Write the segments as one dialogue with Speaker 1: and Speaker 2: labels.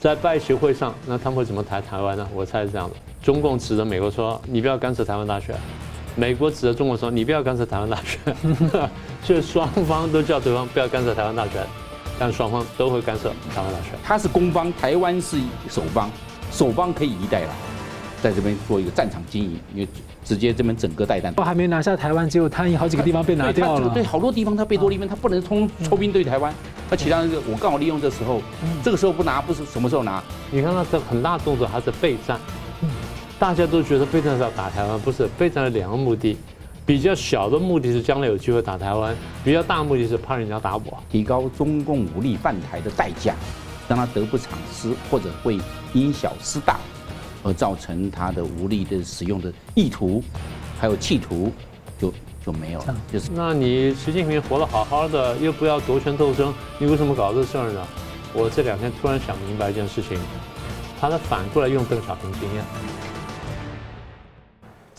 Speaker 1: 在拜学会上，那他们会怎么谈台湾呢？我猜是这样的：中共指着美国说：“你不要干涉台湾大学。”美国指着中国说：“你不要干涉台湾大学。”所 以双方都叫对方不要干涉台湾大选，但双方都会干涉台湾大选。
Speaker 2: 他是攻方，台湾是守方，守方可以一代了，在这边做一个战场经营，因为直接这边整个带弹。
Speaker 3: 都还没拿下台湾，结果他有好几个地方被拿掉了。
Speaker 2: 对，好多地方他被多利分，他不能冲抽兵对台湾。那其他人，我刚好利用这时候，这个时候不拿，不是什么时候拿？
Speaker 1: 你看他这很大动作，还是备战。大家都觉得备战是要打台湾，不是备战的两个目的，比较小的目的是将来有机会打台湾，比较大的目的是怕人家打我，
Speaker 2: 提高中共武力犯台的代价，让他得不偿失，或者会因小失大，而造成他的无力的使用的意图，还有企图就就没有了。就是，
Speaker 1: 那你习近平活得好好的，又不要夺权斗争，你为什么搞这事儿呢？我这两天突然想明白一件事情，他在反过来用邓小平经验。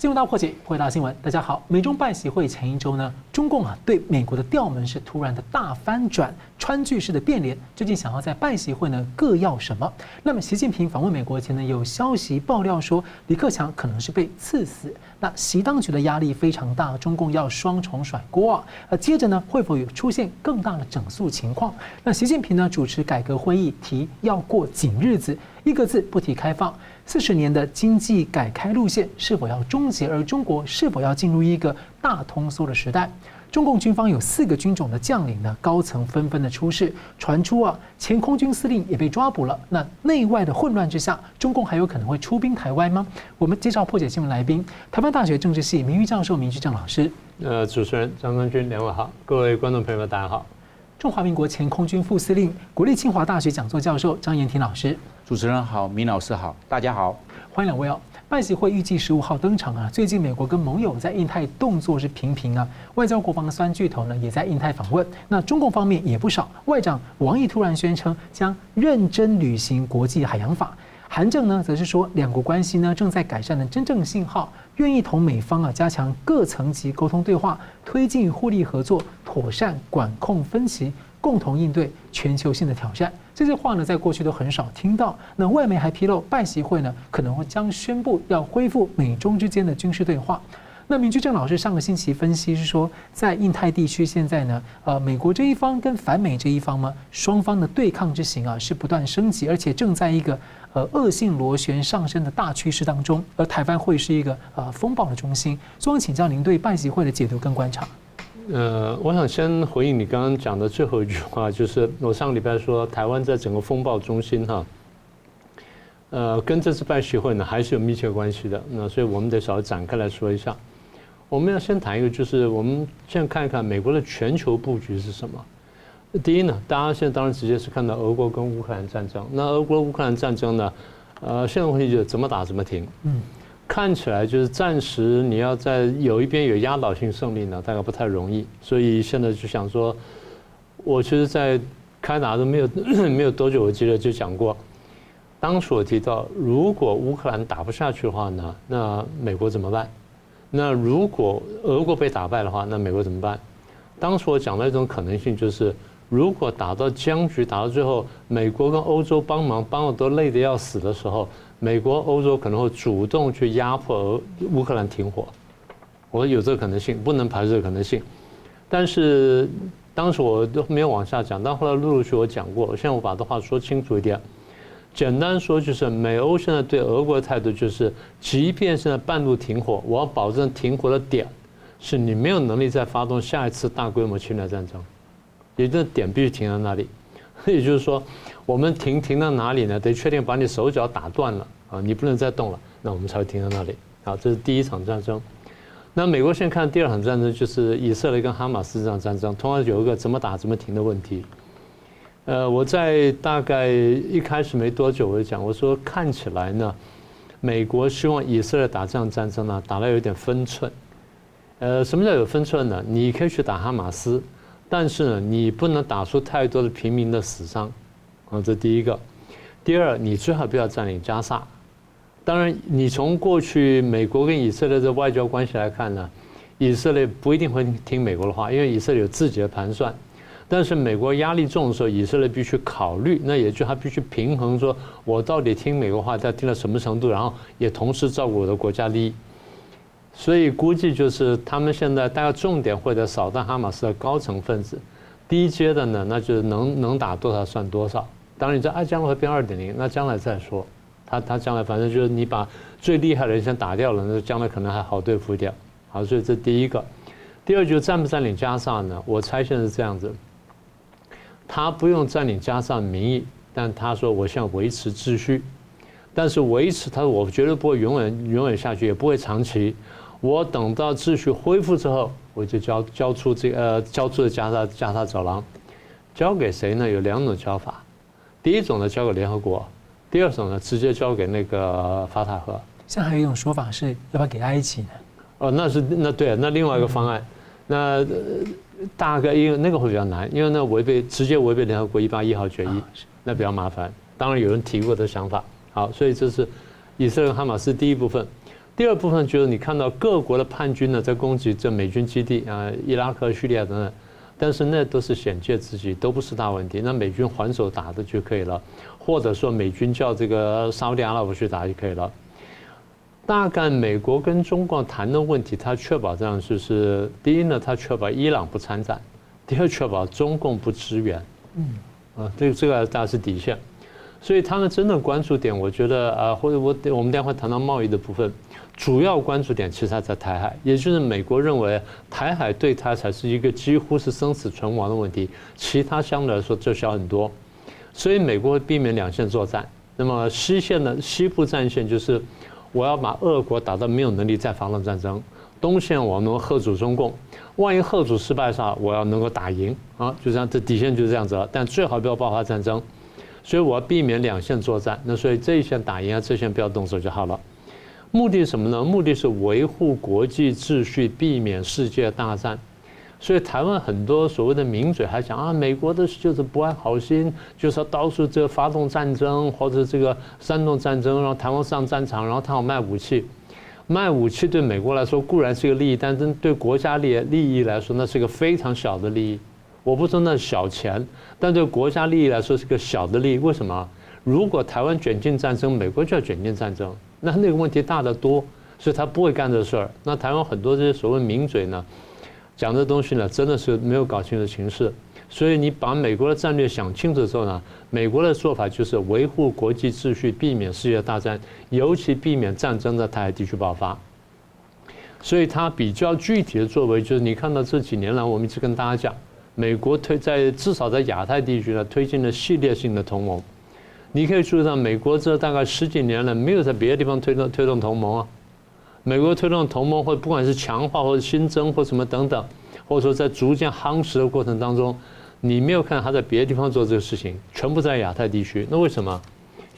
Speaker 3: 新闻大破解，回答新闻。大家好，美中办习会前一周呢，中共啊对美国的调门是突然的大翻转，川剧式的变脸，究竟想要在办习会呢各要什么？那么习近平访问美国前呢，有消息爆料说李克强可能是被刺死。那习当局的压力非常大，中共要双重甩锅啊。呃，接着呢会否有出现更大的整肃情况？那习近平呢主持改革会议，提要过紧日子，一个字不提开放。四十年的经济改开路线是否要终结？而中国是否要进入一个大通缩的时代？中共军方有四个军种的将领呢，高层纷纷的出事，传出啊，前空军司令也被抓捕了。那内外的混乱之下，中共还有可能会出兵台湾吗？我们介绍破解新闻来宾，台湾大学政治系名誉教授明居正老师。
Speaker 1: 呃，主持人张根军，两位好，各位观众朋友们，大家好。
Speaker 3: 中华民国前空军副司令、国立清华大学讲座教授张延廷老师。
Speaker 2: 主持人好，明老师好，大家好，
Speaker 3: 欢迎两位哦。拜习会预计十五号登场啊。最近美国跟盟友在印太动作是频频啊，外交国防的三巨头呢也在印太访问。那中共方面也不少，外长王毅突然宣称将认真履行国际海洋法，韩正呢则是说两国关系呢正在改善的真正信号，愿意同美方啊加强各层级沟通对话，推进互利合作，妥善管控分歧，共同应对全球性的挑战。这些话呢，在过去都很少听到。那外媒还披露，拜习会呢可能会将宣布要恢复美中之间的军事对话。那明居正老师上个星期分析是说，在印太地区现在呢，呃，美国这一方跟反美这一方呢，双方的对抗之行啊是不断升级，而且正在一个呃恶性螺旋上升的大趋势当中。而台湾会是一个呃风暴的中心。所以请教您对拜习会的解读跟观察。
Speaker 1: 呃，我想先回应你刚刚讲的最后一句话，就是我上礼拜说台湾在整个风暴中心哈，呃，跟这次拜习会呢还是有密切关系的。那所以我们得稍微展开来说一下。我们要先谈一个，就是我们现在看一看美国的全球布局是什么。第一呢，大家现在当然直接是看到俄国跟乌克兰战争。那俄国乌克兰战争呢，呃，现在问题就是怎么打怎么停。嗯。看起来就是暂时你要在有一边有压倒性胜利呢，大概不太容易。所以现在就想说，我其实，在开打都没有 没有多久，我记得就讲过，当初我提到，如果乌克兰打不下去的话呢，那美国怎么办？那如果俄国被打败的话，那美国怎么办？当时我讲的一种可能性就是，如果打到僵局，打到最后，美国跟欧洲帮忙帮的都累得要死的时候。美国、欧洲可能会主动去压迫俄乌克兰停火，我说有这个可能性，不能排除这个可能性。但是当时我都没有往下讲，但后来陆陆续续我讲过，现在我把这话说清楚一点。简单说就是，美欧现在对俄国的态度就是，即便现在半路停火，我要保证停火的点是你没有能力再发动下一次大规模侵略战争，也就是点必须停在那里。也就是说。我们停停到哪里呢？得确定把你手脚打断了啊，你不能再动了，那我们才会停在那里。好，这是第一场战争。那美国现在看第二场战争，就是以色列跟哈马斯这场战争，同样有一个怎么打怎么停的问题。呃，我在大概一开始没多久我就讲，我说看起来呢，美国希望以色列打这场战争呢，打得有点分寸。呃，什么叫有分寸呢？你可以去打哈马斯，但是呢，你不能打出太多的平民的死伤。啊，这第一个，第二，你最好不要占领加萨。当然，你从过去美国跟以色列的外交关系来看呢，以色列不一定会听美国的话，因为以色列有自己的盘算。但是美国压力重的时候，以色列必须考虑，那也就他必须平衡，说我到底听美国话，他听到什么程度，然后也同时照顾我的国家利益。所以估计就是他们现在大概重点会在扫荡哈马斯的高层分子，低阶的呢，那就是能能打多少算多少。当然你这啊将来会变二点零，那将来再说。他他将来反正就是你把最厉害的人先打掉了，那将来可能还好对付一点。好，所以这第一个。第二就是占不占领加萨呢？我猜现在是这样子，他不用占领加萨名义，但他说我想维持秩序，但是维持他说我绝对不会永远永远下去，也不会长期。我等到秩序恢复之后，我就交交出这个呃交出的加沙加沙走廊，交给谁呢？有两种交法，第一种呢交给联合国，第二种呢直接交给那个法塔赫。
Speaker 3: 现在还有一种说法是要不要给埃及呢？
Speaker 1: 哦，那是那对，那另外一个方案。嗯那大概因为那个会比较难，因为那违背直接违背联合国一八一号决议，那比较麻烦。当然有人提过的想法，好，所以这是以色列哈马斯第一部分。第二部分就是你看到各国的叛军呢在攻击这美军基地啊，伊拉克、叙利亚等等，但是那都是险界之计，都不是大问题。那美军还手打的就可以了，或者说美军叫这个沙乌地阿拉伯去打就可以了。大概美国跟中国谈的问题，他确保这样就是：第一呢，他确保伊朗不参战；第二，确保中共不支援。嗯，啊，这个这个大概是底线。所以他们真的关注点，我觉得啊，或者我我们待会谈到贸易的部分，主要关注点其实还在台海，也就是美国认为台海对他才是一个几乎是生死存亡的问题，其他相对来说就小很多。所以美国会避免两线作战。那么西线的西部战线就是。我要把俄国打到没有能力再发动战争，东线我能吓阻中共，万一吓阻失败上，我要能够打赢啊，就这样，这底线就是这样子了。但最好不要爆发战争，所以我要避免两线作战。那所以这一线打赢啊，这一线不要动手就好了。目的是什么呢？目的是维护国际秩序，避免世界大战。所以台湾很多所谓的名嘴还讲啊，美国的就是不安好心，就是到处这发动战争或者这个煽动战争，让台湾上战场，然后他要卖武器。卖武器对美国来说固然是个利益，但是对国家利利益来说，那是个非常小的利益。我不说那小钱，但对国家利益来说是个小的利益。为什么？如果台湾卷进战争，美国就要卷进战争，那那个问题大得多，所以他不会干这事儿。那台湾很多这些所谓名嘴呢？讲这东西呢，真的是没有搞清楚形势，所以你把美国的战略想清楚之后呢，美国的做法就是维护国际秩序，避免世界大战，尤其避免战争在台海地区爆发。所以它比较具体的作为就是，你看到这几年来，我们一直跟大家讲，美国推在至少在亚太地区呢，推进了系列性的同盟。你可以注意到，美国这大概十几年来没有在别的地方推动推动同盟啊。美国推动同盟，或不管是强化或者新增或什么等等，或者说在逐渐夯实的过程当中，你没有看到他在别的地方做这个事情，全部在亚太地区。那为什么？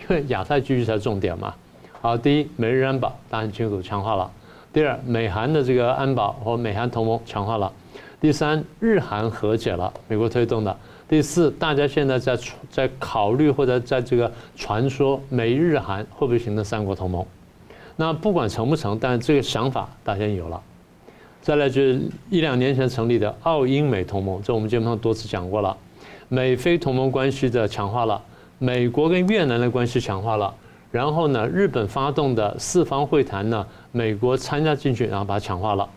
Speaker 1: 因为亚太地区才是重点嘛。好，第一，美日安保大家很清楚强化了；第二，美韩的这个安保和美韩同盟强化了；第三，日韩和解了，美国推动的；第四，大家现在在在考虑或者在这个传说美日韩会不会形成三国同盟。那不管成不成，但这个想法大家有了。再来就是一两年前成立的澳英美同盟，这我们节目上多次讲过了。美菲同盟关系的强化了，美国跟越南的关系强化了。然后呢，日本发动的四方会谈呢，美国参加进去，然后把它强化了。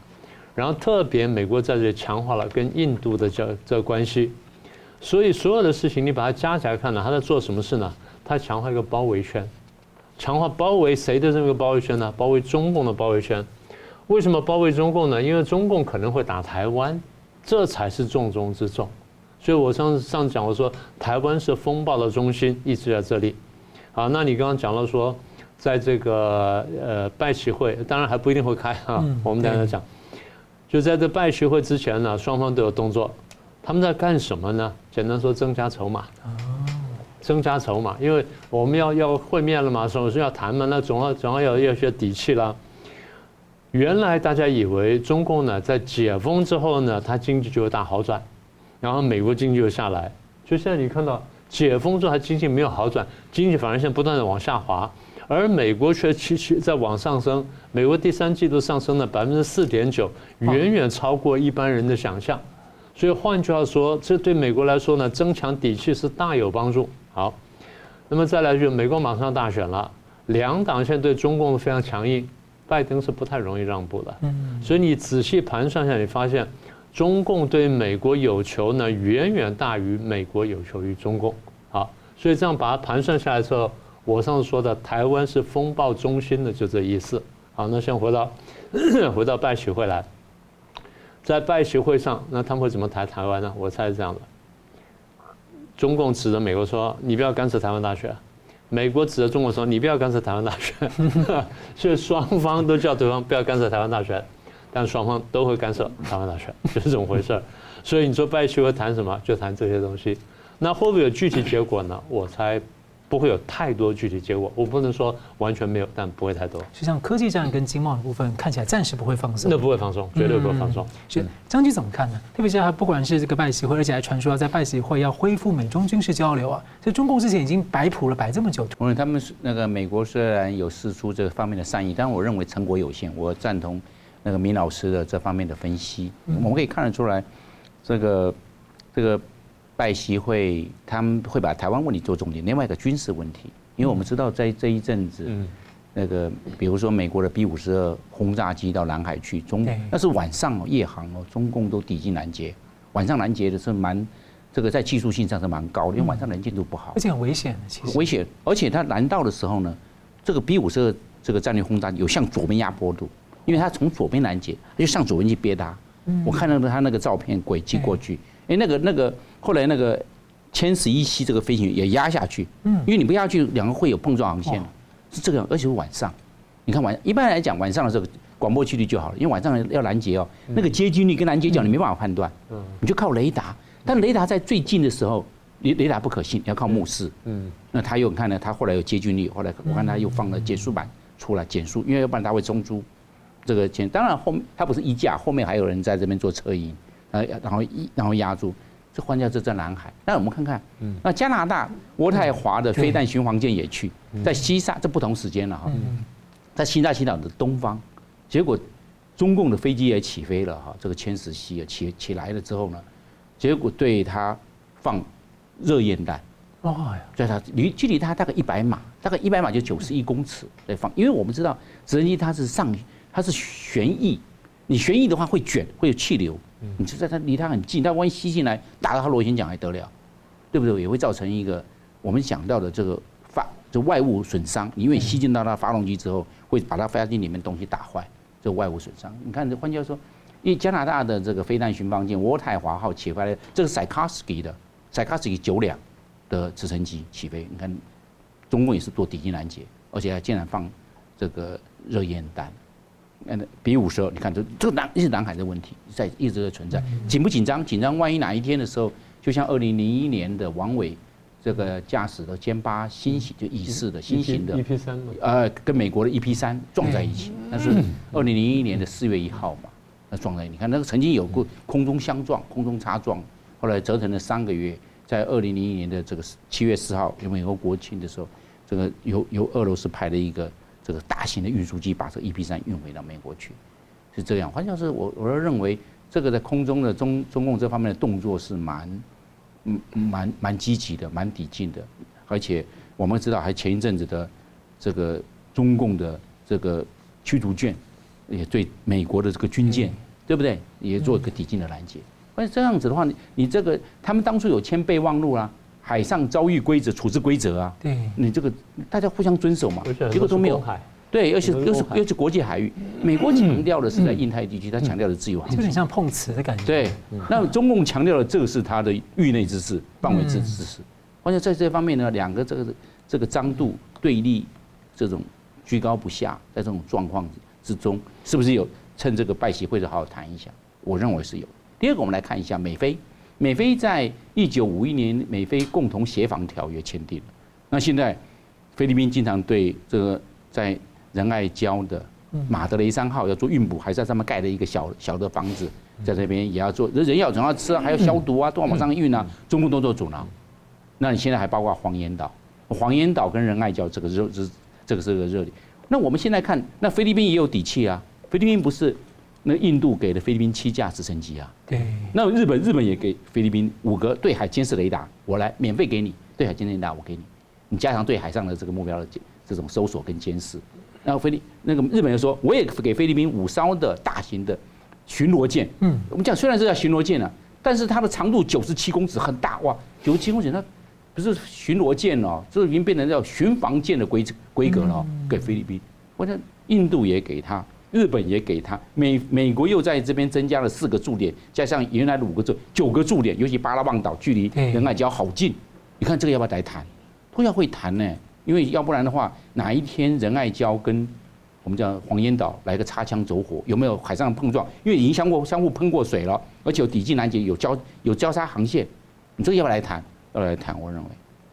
Speaker 1: 然后特别美国在这里强化了跟印度的这这关系。所以所有的事情你把它加起来看呢，他在做什么事呢？他强化一个包围圈。强化包围谁的这个包围圈呢？包围中共的包围圈。为什么包围中共呢？因为中共可能会打台湾，这才是重中之重。所以我上次上次讲我说，台湾是风暴的中心，一直在这里。好，那你刚刚讲了说，在这个呃拜习会，当然还不一定会开哈。我们等下讲，就在这拜习会之前呢，双方都有动作。他们在干什么呢？简单说，增加筹码。增加筹码，因为我们要要会面了嘛，总是要谈嘛，那总要总要有有些底气了。原来大家以为中共呢在解封之后呢，它经济就会大好转，然后美国经济就下来。就现在你看到解封之后，它经济没有好转，经济反而现在不断的往下滑，而美国却继续在往上升。美国第三季度上升了百分之四点九，远远超过一般人的想象。所以换句话说，这对美国来说呢，增强底气是大有帮助。好，那么再来就美国马上大选了，两党现在对中共非常强硬，拜登是不太容易让步的。嗯，所以你仔细盘算一下，你发现中共对美国有求呢，远远大于美国有求于中共。好，所以这样把它盘算下来之后，我上次说的台湾是风暴中心的，就这意思。好，那先回到 回到拜习会来。在拜习会上，那他们会怎么谈台湾呢？我猜是这样的：中共指着美国说：“你不要干涉台湾大学。”美国指着中国说：“你不要干涉台湾大学。” 所以双方都叫对方不要干涉台湾大学，但双方都会干涉台湾大学，就是这么回事。所以你说拜习会谈什么？就谈这些东西。那会不会有具体结果呢？我猜。不会有太多具体结果，我不能说完全没有，但不会太多。
Speaker 3: 就像科技战跟经贸的部分，看起来暂时不会放松。
Speaker 1: 那不会放松，绝对不会放松。
Speaker 3: 是张局怎么看呢？特别是他不管是这个拜习会，而且还传说要在拜习会要恢复美中军事交流啊。所以中共之前已经摆谱了摆这么久。
Speaker 2: 我认为他们是那个美国虽然有释出这方面的善意，但我认为成果有限。我赞同那个明老师的这方面的分析。我们可以看得出来，这个这个。拜习会，他们会把台湾问题做重点。另外一个军事问题，因为我们知道在这一阵子，那个比如说美国的 B 五十二轰炸机到南海去，中那是晚上哦夜航哦，中共都抵近拦截。晚上拦截的是蛮这个在技术性上是蛮高的，因为晚上能见度不好，
Speaker 3: 而且很危险的，其实
Speaker 2: 危险。而且它拦到的时候呢，这个 B 五十二这个战略轰炸机有向左边压坡度，因为它从左边拦截，就向左边去憋它。我看到他那个照片轨迹过去，哎，那个那个。后来那个歼十一 C 这个飞行员也压下去，嗯，因为你不压下去，两个会有碰撞航线，是这个样，而且是晚上。你看晚一般来讲晚上的时候广播距离就好了，因为晚上要拦截哦，那个接近率跟拦截角你没办法判断，嗯，你就靠雷达，但雷达在最近的时候，雷雷达不可信，你要靠目视，嗯，那他又看呢，他后来有接近率，后来我看他又放了减速板出来减速，因为要不然他会中珠这个减，当然后面他不是一架，后面还有人在这边做车影，呃，然后一然后压住。这换掉这在南海，那我们看看，那加拿大渥太华的飞弹巡防舰也去，在西沙，这不同时间了哈，在西沙群岛的东方，结果中共的飞机也起飞了哈，这个歼十 C 也起起来了之后呢，结果对它放热焰弹，哇呀，在它离距离它大概一百码，大概一百码就九十一公尺在放，因为我们知道直升机它是上它是旋翼，你旋翼的话会卷会有气流。你就在它离它很近，它万一吸进来打到它螺旋桨还得了，对不对？也会造成一个我们讲到的这个发就外物损伤，因为吸进到它发动机之后，会把它发动机里面东西打坏，这外物损伤。你看这换句话说，因为加拿大的这个飞弹巡防舰渥太华号起飞来，这个 Sikorsky 的 Sikorsky 九两的直升机起飞，你看中共也是做抵近拦截，而且还竟然放这个热焰弹。嗯比五十二，你看这这个南一直南海的问题在一直在存在，紧不紧张？紧张，万一哪一天的时候，就像二零零一年的王伟这个驾驶的歼八新型就乙式的新型的
Speaker 1: EP 三
Speaker 2: 呃，跟美国的 EP 三撞在一起，那是二零零一年的四月一号嘛，那撞在你看那个曾经有过空中相撞、空中擦撞，后来折腾了三个月，在二零零一年的这个七月四号，有美国国庆的时候，这个由由俄罗斯派的一个。这个大型的运输机把这个 EP 三运回到美国去，是这样。换句话说，我是认为这个在空中的中中共这方面的动作是蛮，嗯，蛮蛮积极的，蛮抵近的。而且我们知道，还前一阵子的这个中共的这个驱逐舰也对美国的这个军舰，对不对？也做一个抵近的拦截。而且这样子的话，你你这个他们当初有签备忘录啊。海上遭遇规则处置规则啊，对，你这个大家互相遵守嘛，结果都没有，对，而且又是又是国际海域，美国强调的是在印太地区，他强调的自由航行，
Speaker 3: 有点像碰瓷的感觉。
Speaker 2: 对，那中共强调的这个是他的域内之事、范围之之事，而且在这方面呢，两个这个这个张度对立，这种居高不下，在这种状况之中，是不是有趁这个拜习会的好好谈一下？我认为是有。第二个，我们来看一下美菲。美菲在一九五一年美菲共同协防条约签订了，那现在菲律宾经常对这个在仁爱礁的马德雷三号要做运补，还在上面盖了一个小小的房子，在这边也要做，人要总要吃，还要消毒啊，都要往上运啊，中共都做阻挠。那你现在还包括黄岩岛，黄岩岛跟仁爱礁这个热这，这个是个热点。那我们现在看，那菲律宾也有底气啊，菲律宾不是。那印度给了菲律宾七架直升机啊，
Speaker 3: 对。
Speaker 2: 那日本日本也给菲律宾五个对海监视雷达，我来免费给你对海监视雷达，我给你，你加强对海上的这个目标的这种搜索跟监视。然后菲律那个日本人说，我也给菲律宾五艘的大型的巡逻舰。嗯，我们讲虽然是叫巡逻舰啊，但是它的长度九十七公尺，很大哇，九十七公尺那不是巡逻舰哦，这已经变成叫巡防舰的规规格了。给菲律宾，或者印度也给他。日本也给他，美美国又在这边增加了四个驻点，加上原来的五个驻九个驻点，尤其巴拉望岛距离仁爱礁好近，你看这个要不要来谈？都要会谈呢，因为要不然的话，哪一天仁爱礁跟我们叫黄岩岛来个擦枪走火，有没有海上碰撞？因为已经相互相互喷过水了，而且有抵近拦截，有交有交叉航线，你这个要不要来谈？要来谈，我认为，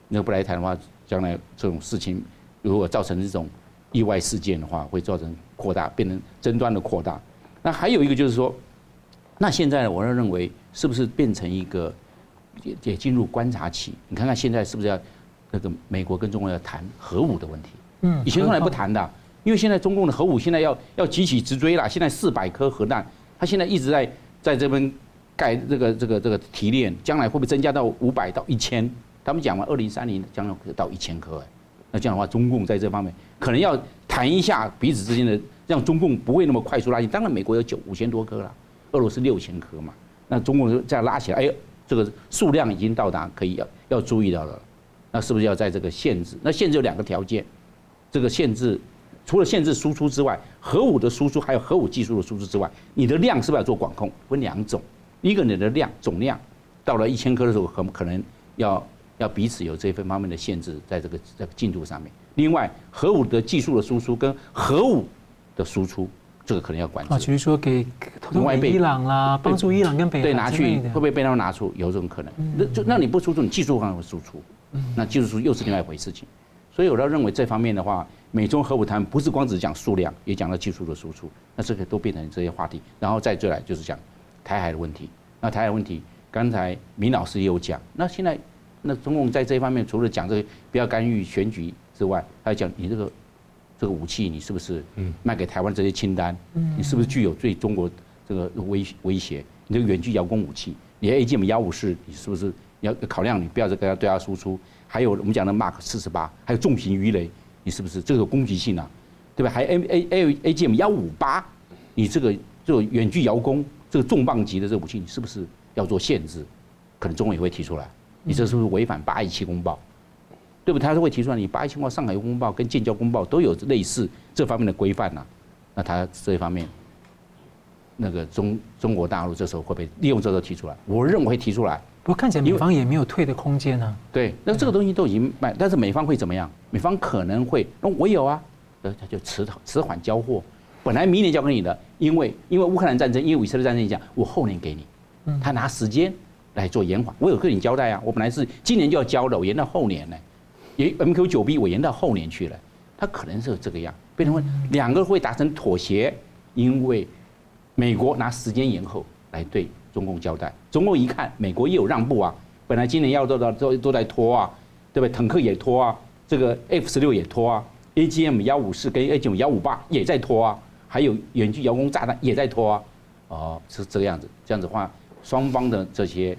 Speaker 2: 那个不来谈的话，将来这种事情如果造成这种。意外事件的话，会造成扩大，变成争端的扩大。那还有一个就是说，那现在我认为是不是变成一个也也进入观察期？你看看现在是不是要那个美国跟中国要谈核武的问题？嗯，以前从来不谈的，因为现在中共的核武现在要要急起直追了。现在四百颗核弹，他现在一直在在这边盖这个这个这个提炼，将来会不会增加到五百到一千？他们讲完，二零三零将来到一千颗哎。那这样的话，中共在这方面可能要谈一下彼此之间的，让中共不会那么快速拉近。当然，美国有九五千多颗了，俄罗斯六千颗嘛。那中共这样拉起来，哎呦，这个数量已经到达可以要要注意到了。那是不是要在这个限制？那限制有两个条件，这个限制除了限制输出之外，核武的输出还有核武技术的输出之外，你的量是不是要做管控？分两种，一个你的量总量到了一千颗的时候，可可能要。要彼此有这份方面的限制，在这个这个进度上面。另外，核武的技术的输出跟核武的输出，这个可能要管制。啊，
Speaker 3: 比如说给偷偷给伊朗啦，帮助伊朗跟北
Speaker 2: 对拿去会不会被他们拿出？有这种可能。那就那你不输出，你技术方面会输出。那技术输出又是另外一回事情。所以我要认为这方面的话，美中核武谈不是光只讲数量，也讲到技术的输出。那这个都变成这些话题。然后再追来就是讲台海的问题。那台海问题，刚才明老师也有讲。那现在。那中共在这一方面，除了讲这个不要干预选举之外，还要讲你这个这个武器，你是不是卖给台湾这些清单？你是不是具有对中国这个威威胁？你这个远距遥攻武器，你 AGM 幺五四，你是不是要考量你不要再跟他对他输出？还有我们讲的 Mark 四十八，还有重型鱼雷，你是不是这个有攻击性啊？对吧？还有 A A A AGM 幺五八，你这个这个远距遥攻这个重磅级的这个武器，你是不是要做限制？可能中国也会提出来。你这是不是违反八一七公报？对不对？他是会提出来，你八一七公报、上海公报跟建交公报都有类似这方面的规范呐。那他这一方面，那个中中国大陆这时候会不会利用这个提出来？我认为会提出来。
Speaker 3: 不过看起来美方也没有退的空间呢。
Speaker 2: 对，那这个东西都已经卖，但是美方会怎么样？美方可能会，那我有啊，呃，他就迟迟缓交货。本来明年交给你的，因为因为乌克兰战争，因为以色列战争，你讲我后年给你，他拿时间。来做延缓，我有跟你交代啊，我本来是今年就要交的，我延到后年呢，也 MQ 九 B 我延到后年去了，他可能是这个样，变成两个会达成妥协，因为美国拿时间延后来对中共交代，中共一看美国也有让步啊，本来今年要做到都都在拖啊，对不对？坦克也拖啊，这个 F 十六也拖啊，AGM 幺五四跟 AGM 幺五八也在拖啊，还有远距遥控炸弹也在拖啊，哦，是这个样子，这样子话。双方的这些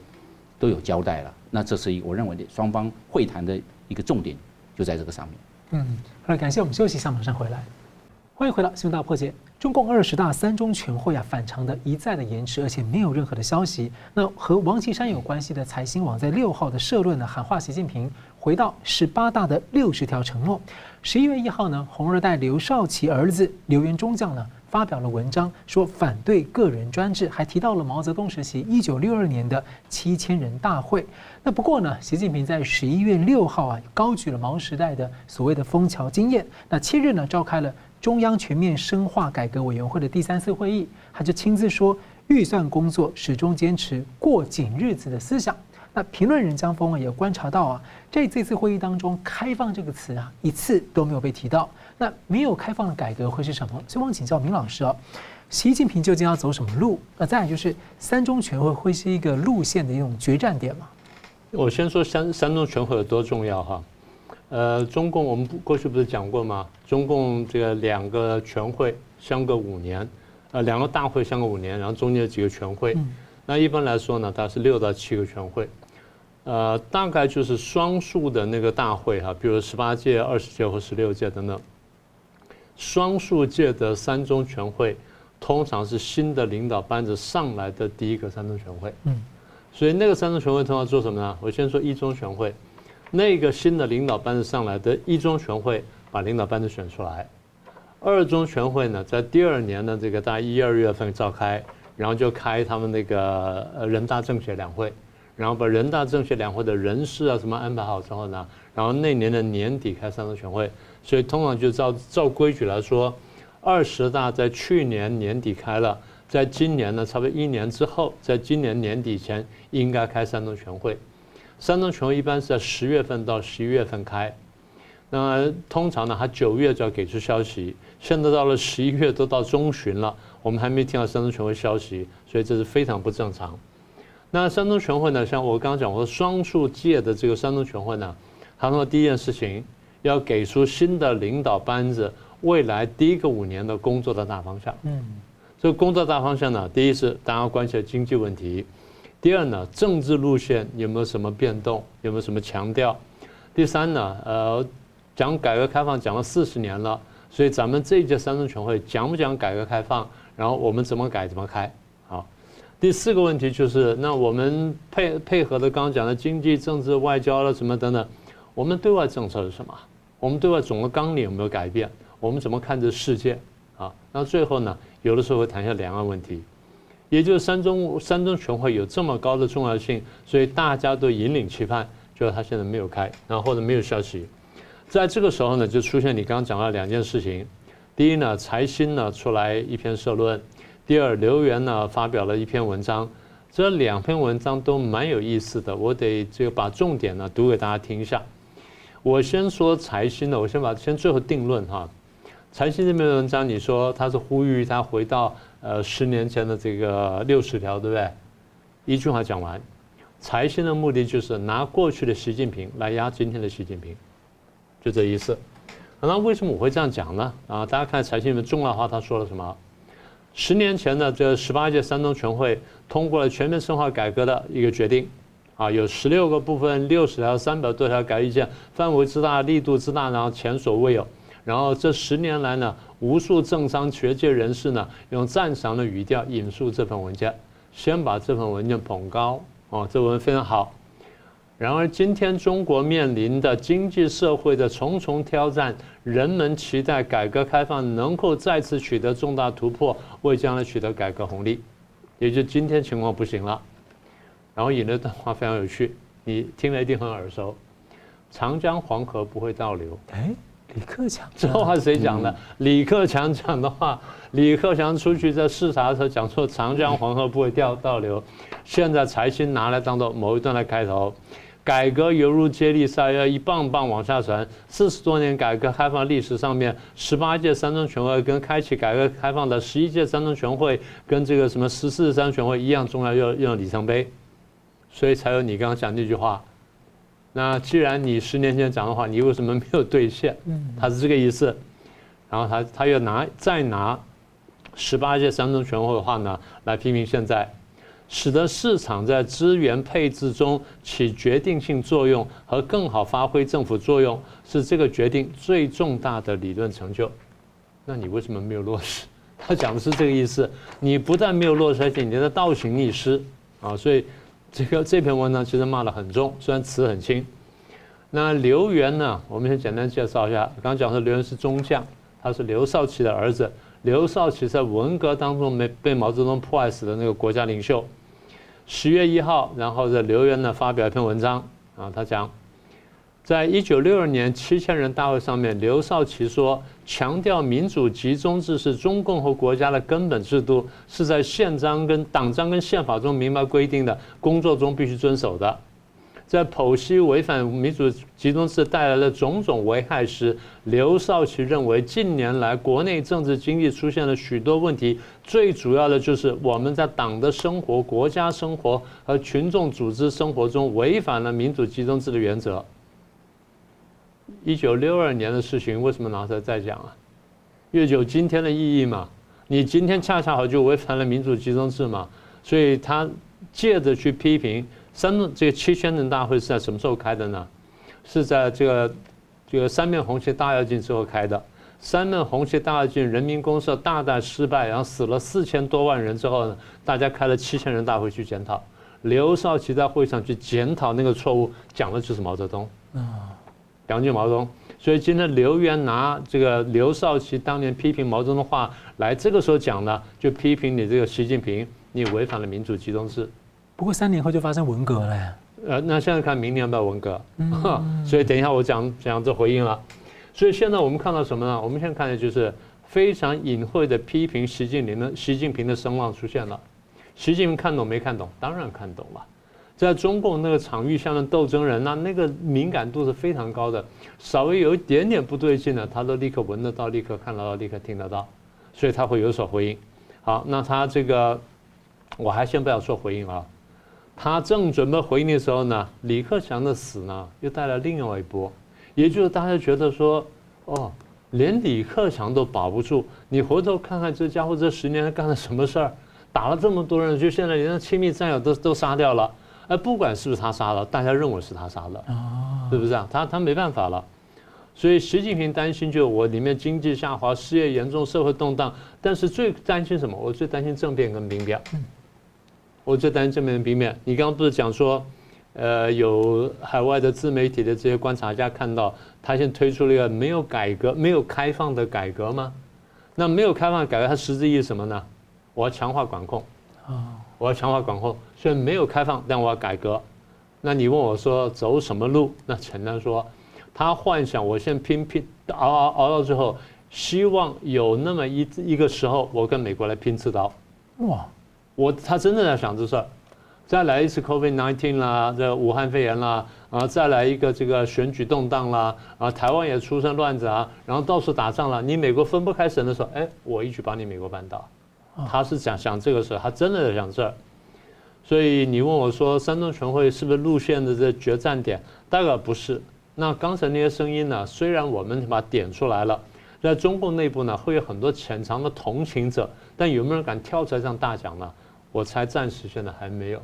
Speaker 2: 都有交代了，那这是一我认为的双方会谈的一个重点，就在这个上面。
Speaker 3: 嗯，好了，感谢我们休息一下，马上回来。欢迎回到新闻大破解。中共二十大三中全会啊，反常的一再的延迟，而且没有任何的消息。那和王岐山有关系的财新网在六号的社论呢，喊话习近平回到十八大的六十条承诺。十一月一号呢，红二代刘少奇儿子刘元中将呢。发表了文章，说反对个人专制，还提到了毛泽东时期一九六二年的七千人大会。那不过呢，习近平在十一月六号啊，高举了毛时代的所谓的枫桥经验。那七日呢，召开了中央全面深化改革委员会的第三次会议，他就亲自说，预算工作始终坚持过紧日子的思想。那评论人江峰啊，也观察到啊，在这次会议当中，开放这个词啊，一次都没有被提到。那没有开放的改革会是什么？所以我想请教明老师啊，习近平究竟要走什么路？那再来就是三中全会会是一个路线的一种决战点吗？
Speaker 1: 我先说三三中全会有多重要哈。呃，中共我们过去不是讲过吗？中共这个两个全会相隔五年，呃，两个大会相隔五年，然后中间有几个全会。那一般来说呢，它是六到七个全会。呃，大概就是双数的那个大会哈，比如十八届、二十届和十六届等等。双数届的三中全会，通常是新的领导班子上来的第一个三中全会。嗯，所以那个三中全会通常做什么呢？我先说一中全会，那个新的领导班子上来的一中全会，把领导班子选出来。二中全会呢，在第二年的这个大概一二月份召开，然后就开他们那个呃人大政协两会。然后把人大政协两会的人事啊什么安排好之后呢，然后那年的年底开三中全会，所以通常就照照规矩来说，二十大在去年年底开了，在今年呢差不多一年之后，在今年年底前应该开三中全会。三中全会一般是在十月份到十一月份开，那通常呢他九月就要给出消息，现在到了十一月都到中旬了，我们还没听到三中全会消息，所以这是非常不正常。那山东全会呢？像我刚刚讲我说，双数届的这个山东全会呢，他说第一件事情要给出新的领导班子未来第一个五年的工作的大方向。嗯，这个工作大方向呢，第一是大家关心的经济问题，第二呢，政治路线有没有什么变动，有没有什么强调？第三呢，呃，讲改革开放讲了四十年了，所以咱们这一届三中全会讲不讲改革开放？然后我们怎么改怎么开？第四个问题就是，那我们配配合的刚刚讲的经济、政治、外交了什么等等，我们对外政策是什么？我们对外总的纲领有没有改变？我们怎么看这世界？啊，那最后呢，有的时候会谈一下两岸问题，也就是三中三中全会有这么高的重要性，所以大家都引领期盼，就是他现在没有开，然后或者没有消息，在这个时候呢，就出现你刚刚讲的两件事情，第一呢，财新呢出来一篇社论。第二，刘源呢发表了一篇文章，这两篇文章都蛮有意思的，我得这个把重点呢读给大家听一下。我先说财新的，我先把先最后定论哈。财新这篇文章，你说他是呼吁他回到呃十年前的这个六十条，对不对？一句话讲完，财新的目的就是拿过去的习近平来压今天的习近平，就这意思。那为什么我会这样讲呢？啊，大家看财新的重要话，他说了什么？十年前呢，这十八届三中全会通过了全面深化改革的一个决定，啊，有十六个部分，六十条，三百多条改意见，范围之大，力度之大，然后前所未有。然后这十年来呢，无数政商学界人士呢，用赞赏的语调引述这份文件，先把这份文件捧高，哦，这文非常好。然而，今天中国面临的经济社会的重重挑战，人们期待改革开放能够再次取得重大突破，为将来取得改革红利。也就今天情况不行了。然后引了段话非常有趣，你听了一定很耳熟：“长江黄河不会倒流。”哎，李克强这话是谁讲的？李克强讲的话。李克强出去在视察的时候讲说：“长江黄河不会掉倒流。”现在财新拿来当做某一段的开头。改革犹如接力赛，要一棒棒往下传。四十多年改革开放历史上面，十八届三中全会跟开启改革开放的十一届三中全会，跟这个什么十四届三中全会一样重要，要要里程碑，所以才有你刚刚讲那句话。那既然你十年前讲的话，你为什么没有兑现？他是这个意思。然后他他又拿再拿十八届三中全会的话呢，来批评现在。使得市场在资源配置中起决定性作用和更好发挥政府作用，是这个决定最重大的理论成就。那你为什么没有落实？他讲的是这个意思。你不但没有落实，而且你在倒行逆施啊！所以这个这篇文章其实骂得很重，虽然词很轻。那刘源呢？我们先简单介绍一下。刚刚讲的刘源是中将，他是刘少奇的儿子。刘少奇在文革当中没被毛泽东迫害死的那个国家领袖。十月一号，然后在刘源呢发表一篇文章啊，他讲，在一九六二年七千人大会上面，刘少奇说，强调民主集中制是中共和国家的根本制度，是在宪章跟党章跟宪法中明白规定的，工作中必须遵守的。在剖析违反民主集中制带来的种种危害时，刘少奇认为，近年来国内政治经济出现了许多问题，最主要的就是我们在党的生活、国家生活和群众组织生活中违反了民主集中制的原则。一九六二年的事情为什么拿出来再讲啊？因为有今天的意义嘛。你今天恰恰好就违反了民主集中制嘛，所以他借着去批评三这个七千人大会是在什么时候开的呢？是在这个这个三面红旗大跃进之后开的。三面红旗大跃进，人民公社大大失败，然后死了四千多万人之后呢，大家开了七千人大会去检讨。刘少奇在会上去检讨那个错误，讲的就是毛泽东啊，讲句毛泽东。所以今天刘源拿这个刘少奇当年批评毛泽东的话来，这个时候讲呢，就批评你这个习近平，你违反了民主集中制。
Speaker 3: 不过三年后就发生文革了呀。
Speaker 1: 呃，那现在看明年要不要文革？嗯，所以等一下我讲讲这回应了。所以现在我们看到什么呢？我们现在看的就是非常隐晦的批评习近平的习近平的声望出现了。习近平看懂没看懂？当然看懂了。在中共那个场域下的斗争人，那那个敏感度是非常高的，稍微有一点点不对劲呢，他都立刻闻得到，立刻看得到，立刻听得到，所以他会有所回应。好，那他这个我还先不要说回应啊。他正准备回应的时候呢，李克强的死呢，又带来另外一波，也就是大家觉得说，哦，连李克强都保不住，你回头看看这家伙这十年干了什么事儿，打了这么多人，就现在连他亲密战友都都杀掉了。哎，不管是不是他杀的，大家认为是他杀的，是不是啊？他他没办法了，所以习近平担心，就我里面经济下滑、失业严重、社会动荡，但是最担心什么？我最担心政变跟民变。我最担心政变跟兵变。你刚刚不是讲说，呃，有海外的自媒体的这些观察家看到，他现在推出了一个没有改革、没有开放的改革吗？那没有开放的改革，它实质意义是什么呢？我要强化管控。啊。我要强化管控，虽然没有开放，但我要改革。那你问我说走什么路？那简单说，他幻想我先拼拼熬熬熬到最后，希望有那么一一个时候，我跟美国来拼刺刀。哇！我他真的在想这事儿，再来一次 COVID-19 啦，这武汉肺炎啦，啊，再来一个这个选举动荡啦，啊，台湾也出生乱子啊，然后到处打仗了，你美国分不开神的时候，哎，我一举把你美国扳倒。他是想想这个事儿，他真的在想这儿，所以你问我说三中全会是不是路线的这决战点？大概不是。那刚才那些声音呢？虽然我们把它点出来了，在中共内部呢会有很多潜藏的同情者，但有没有人敢跳出来这样大讲呢？我猜暂时现在还没有。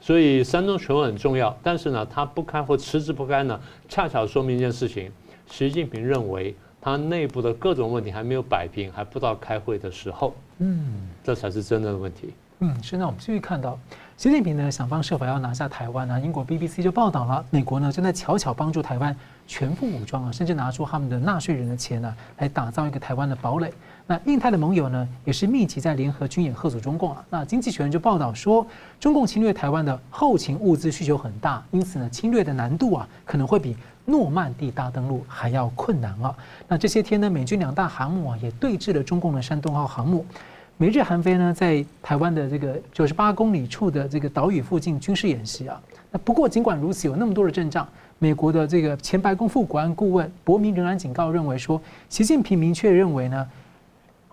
Speaker 1: 所以三中全会很重要，但是呢，他不开或迟迟不开呢，恰巧说明一件事情：习近平认为。他内部的各种问题还没有摆平，还不到开会的时候，嗯，这才是真正的问题。
Speaker 3: 嗯，现在我们继续看到，习近平呢想方设法要拿下台湾呢。英国 BBC 就报道了，美国呢正在悄悄帮助台湾全副武装啊，甚至拿出他们的纳税人的钱呢，来打造一个台湾的堡垒。那印太的盟友呢，也是密集在联合军演吓阻中共啊。那经济学人就报道说，中共侵略台湾的后勤物资需求很大，因此呢，侵略的难度啊，可能会比。诺曼底大登陆还要困难啊！那这些天呢，美军两大航母啊也对峙了中共的山东号航母。美日韩飞呢，在台湾的这个九十八公里处的这个岛屿附近军事演习啊。那不过尽管如此，有那么多的阵仗，美国的这个前白宫副国安顾问伯明仍然警告认为说，习近平明确认为呢，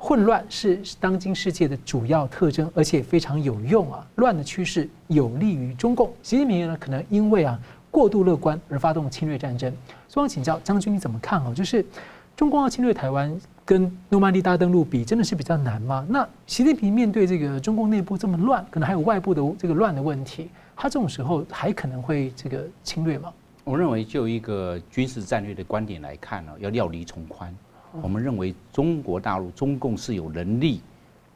Speaker 3: 混乱是当今世界的主要特征，而且非常有用啊。乱的趋势有利于中共。习近平呢，可能因为啊。过度乐观而发动侵略战争，所以我想请教将军，你怎么看哦？就是中共要侵略台湾，跟诺曼底大登陆比，真的是比较难吗？那习近平面对这个中共内部这么乱，可能还有外部的这个乱的问题，他这种时候还可能会这个侵略吗？
Speaker 2: 我认为就一个军事战略的观点来看呢，要料敌从宽。我们认为中国大陆中共是有能力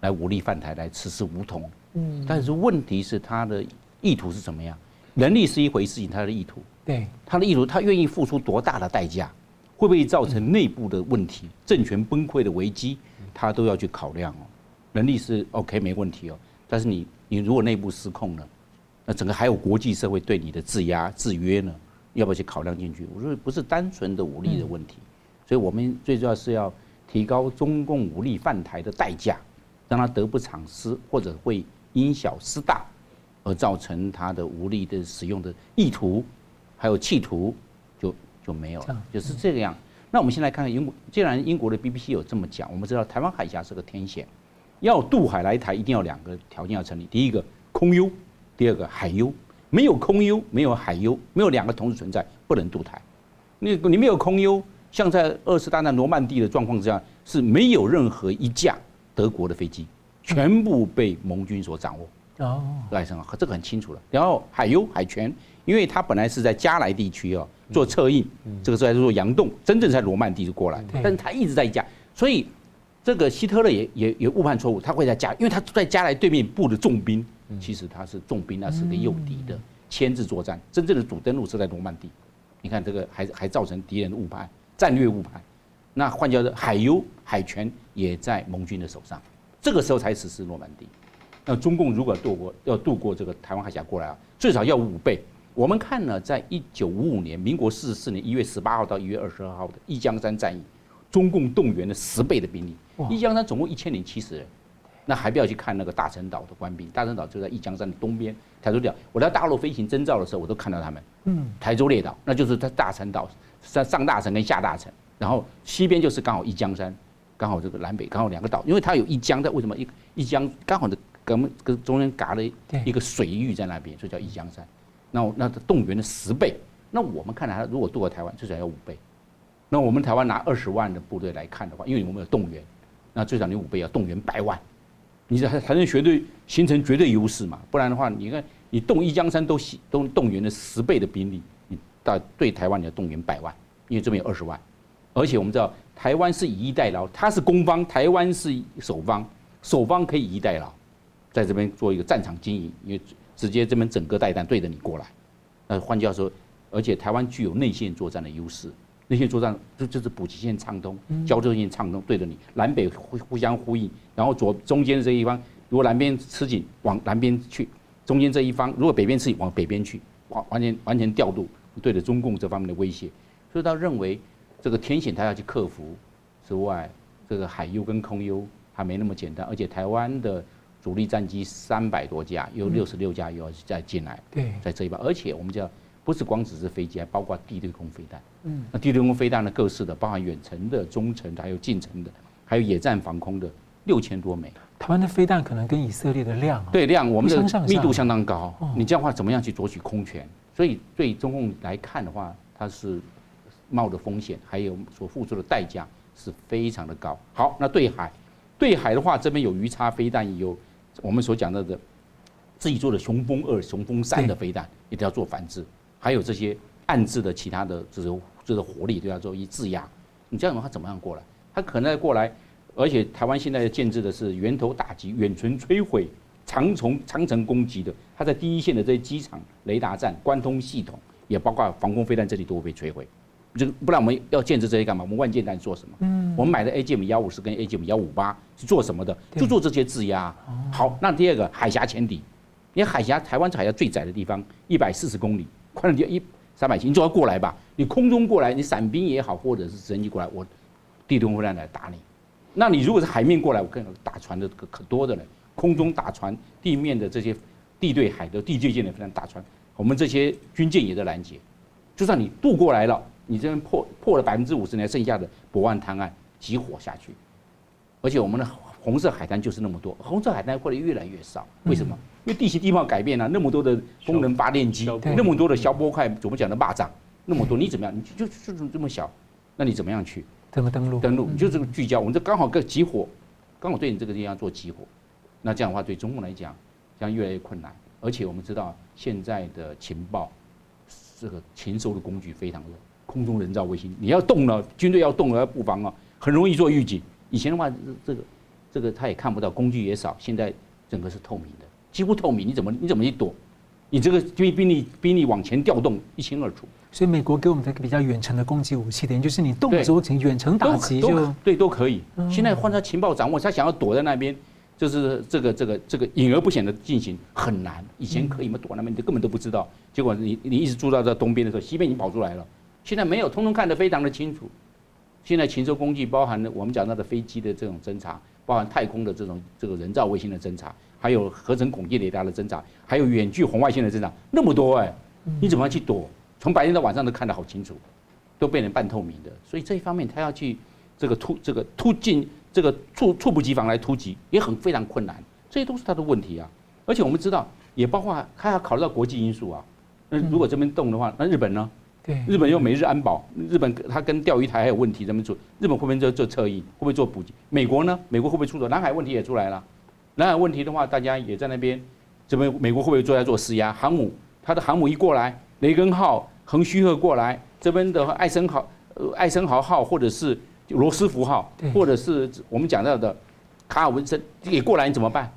Speaker 2: 来武力犯台，来实施武统。嗯，但是问题是他的意图是怎么样？能力是一回事情，他的意图，对他的意图，他愿意付出多大的代价，会不会造成内部的问题、政权崩溃的危机，他都要去考量哦。能力是 OK 没问题哦，但是你你如果内部失控了，那整个还有国际社会对你的制压制约呢，要不要去考量进去？我说不是单纯的武力的问题，所以我们最重要是要提高中共武力犯台的代价，让他得不偿失，或者会因小失大。而造成他的武力的使用的意图，还有企图就就没有了，就是这个样。那我们先来看看英国，既然英国的 BBC 有这么讲，我们知道台湾海峡是个天险，要渡海来台，一定要两个条件要成立：第一个空优，第二个海优。没有空优，没有海优，没有两个同时存在，不能渡台。你你没有空优，像在二次大战诺曼蒂的状况之下，是没有任何一架德国的飞机，全部被盟军所掌握。哦，爱森豪这个很清楚了。然后海优海权，因为他本来是在加莱地区哦做策应，这个时候还是做佯动，真正在罗曼蒂就过来，但是他一直在加，所以这个希特勒也也也误判错误，他会在加，因为他在加莱对面布的重兵，其实他是重兵，那是个诱敌的牵制作战，真正的主登陆是在罗曼蒂。你看这个还还造成敌人的误判，战略误判。那换叫做，海优海权也在盟军的手上，这个时候才实施诺曼底。那中共如果渡过要渡过这个台湾海峡过来啊，最少要五倍。我们看呢，在一九五五年，民国四十四年一月十八号到一月二十二号的一江山战役，中共动员了十倍的兵力。一江山总共一千零七十人，那还不要去看那个大陈岛的官兵，大陈岛就在一江山的东边，台州列岛。我在大陆飞行征召的时候，我都看到他们。嗯，台州列岛那就是在大陈岛上上大城跟下大城。然后西边就是刚好一江山，刚好这个南北刚好两个岛，因为它有一江在，为什么一一江刚好的跟跟中间隔了一个水域在那边，所以叫一江山。那那动员的十倍，那我们看来，如果渡过台湾，至少要五倍。那我们台湾拿二十万的部队来看的话，因为我们有动员，那最少你五倍要动员百万，你才才能绝对形成绝对优势嘛。不然的话，你看你动一江山都都动员了十倍的兵力，你到对台湾你要动员百万，因为这边有二十万。而且我们知道，台湾是以逸待劳，它是攻方，台湾是守方，守方可以以逸待劳，在这边做一个战场经营，因为直接这边整个带弹对着你过来。那，换句话说，而且台湾具有内线作战的优势，内线作战就就是补给线畅通，交通线畅通，对着你，南北互互相呼应，然后左中间的这一方，如果南边吃紧，往南边去；中间这一方如果北边吃紧，往北边去，完完全完全调度，对着中共这方面的威胁。所以他认为。这个天险他要去克服之外，这个海优跟空优还没那么简单，而且台湾的主力战机三百多架，有六十六架又要再进来，对，在这一半，而且我们叫不是光只是飞机，还包括地对空飞弹，嗯，那地对空飞弹呢，各式的，包含远程的、中程的，还有近程的，还有野战防空的，六千多枚。
Speaker 3: 台湾的飞弹可能跟以色列的量
Speaker 2: 对量，我们的密度相当高，你这样的话怎么样去夺取空权？所以对中共来看的话，它是。冒的风险，还有所付出的代价是非常的高。好，那对海，对海的话，这边有鱼叉飞弹，有我们所讲到的自己做的雄风二、雄风三的飞弹，一定要做反制。还有这些暗制的其他的这种这个火力都要做一制压。你这样的话怎么样过来？他可能过来，而且台湾现在建制的是源头打击、远程摧毁、长从长城攻击的。他在第一线的这些机场、雷达站、关通系统，也包括防空飞弹，这里都会被摧毁。就不然我们要建设这些干嘛？我们万箭弹做什么？嗯，我们买的 AGM 幺五四跟 AGM 幺五八是做什么的？就做这些制压。好，那第二个海峡前底，你海峡台湾海峡最窄的地方，一百四十公里，宽的就一三百七，你总要过来吧？你空中过来，你伞兵也好，或者是直升机过来，我地对空飞弹来打你。那你如果是海面过来，我跟你打船的可可多的了。空中打船，地面的这些地对海的地对舰的飞弹打船，我们这些军舰也在拦截。就算你渡过来了。你这边破破了百分之五十，那剩下的博岸滩岸集火下去，而且我们的红色海滩就是那么多，红色海滩过来越来越少，为什么？因为地形地貌改变了，那么多的风能发电机，那么多的消波块，怎么讲的蚂蚱，那么多，你怎么样？你就就就这么小，那你怎么样去？
Speaker 3: 怎么登陆？
Speaker 2: 登陆，你就这个聚焦，我们这刚好个集火，刚好对你这个地方做集火，那这样的话对中共来讲将越来越困难，而且我们知道现在的情报，这个禽兽的工具非常多。空中人造卫星，你要动了，军队要动了，要布防啊，很容易做预警。以前的话，这个这个他也看不到，工具也少。现在整个是透明的，几乎透明，你怎么你怎么去躲？你这个兵兵力兵力往前调动一清二楚。
Speaker 3: 所以美国给我们的比较远程的攻击武器，点就是你动的时候，请远程打击就
Speaker 2: 对都可以。现在换成情报掌握，他想要躲在那边，就是这个这个这个隐而不显的进行很难。以前可以吗？躲那边你根本都不知道。结果你你一直住到这东边的时候，西边已经跑出来了。现在没有，通通看得非常的清楚。现在禽兽工具包含了我们讲到的飞机的这种侦察，包含太空的这种这个人造卫星的侦察，还有合成孔径雷达的侦察，还有远距红外线的侦察，那么多哎，你怎么样去躲？从白天到晚上都看得好清楚，都变成半透明的。所以这一方面他要去这个突这个突进这个猝猝不及防来突击也很非常困难，这些都是他的问题啊。而且我们知道，也包括他要考虑到国际因素啊。那如果这边动的话，那日本呢？
Speaker 3: 对，
Speaker 2: 日本又美日安保，日本它跟钓鱼台还有问题，怎么做？日本会不会做做侧翼？会不会做补给？美国呢？美国会不会出手？南海问题也出来了。南海问题的话，大家也在那边，这边美国会不会做在做施压？航母，它的航母一过来，雷根号、横须贺过来，这边的艾森豪、艾森豪号或者是罗斯福号，或者是我们讲到的卡尔文森也过来，你怎么办？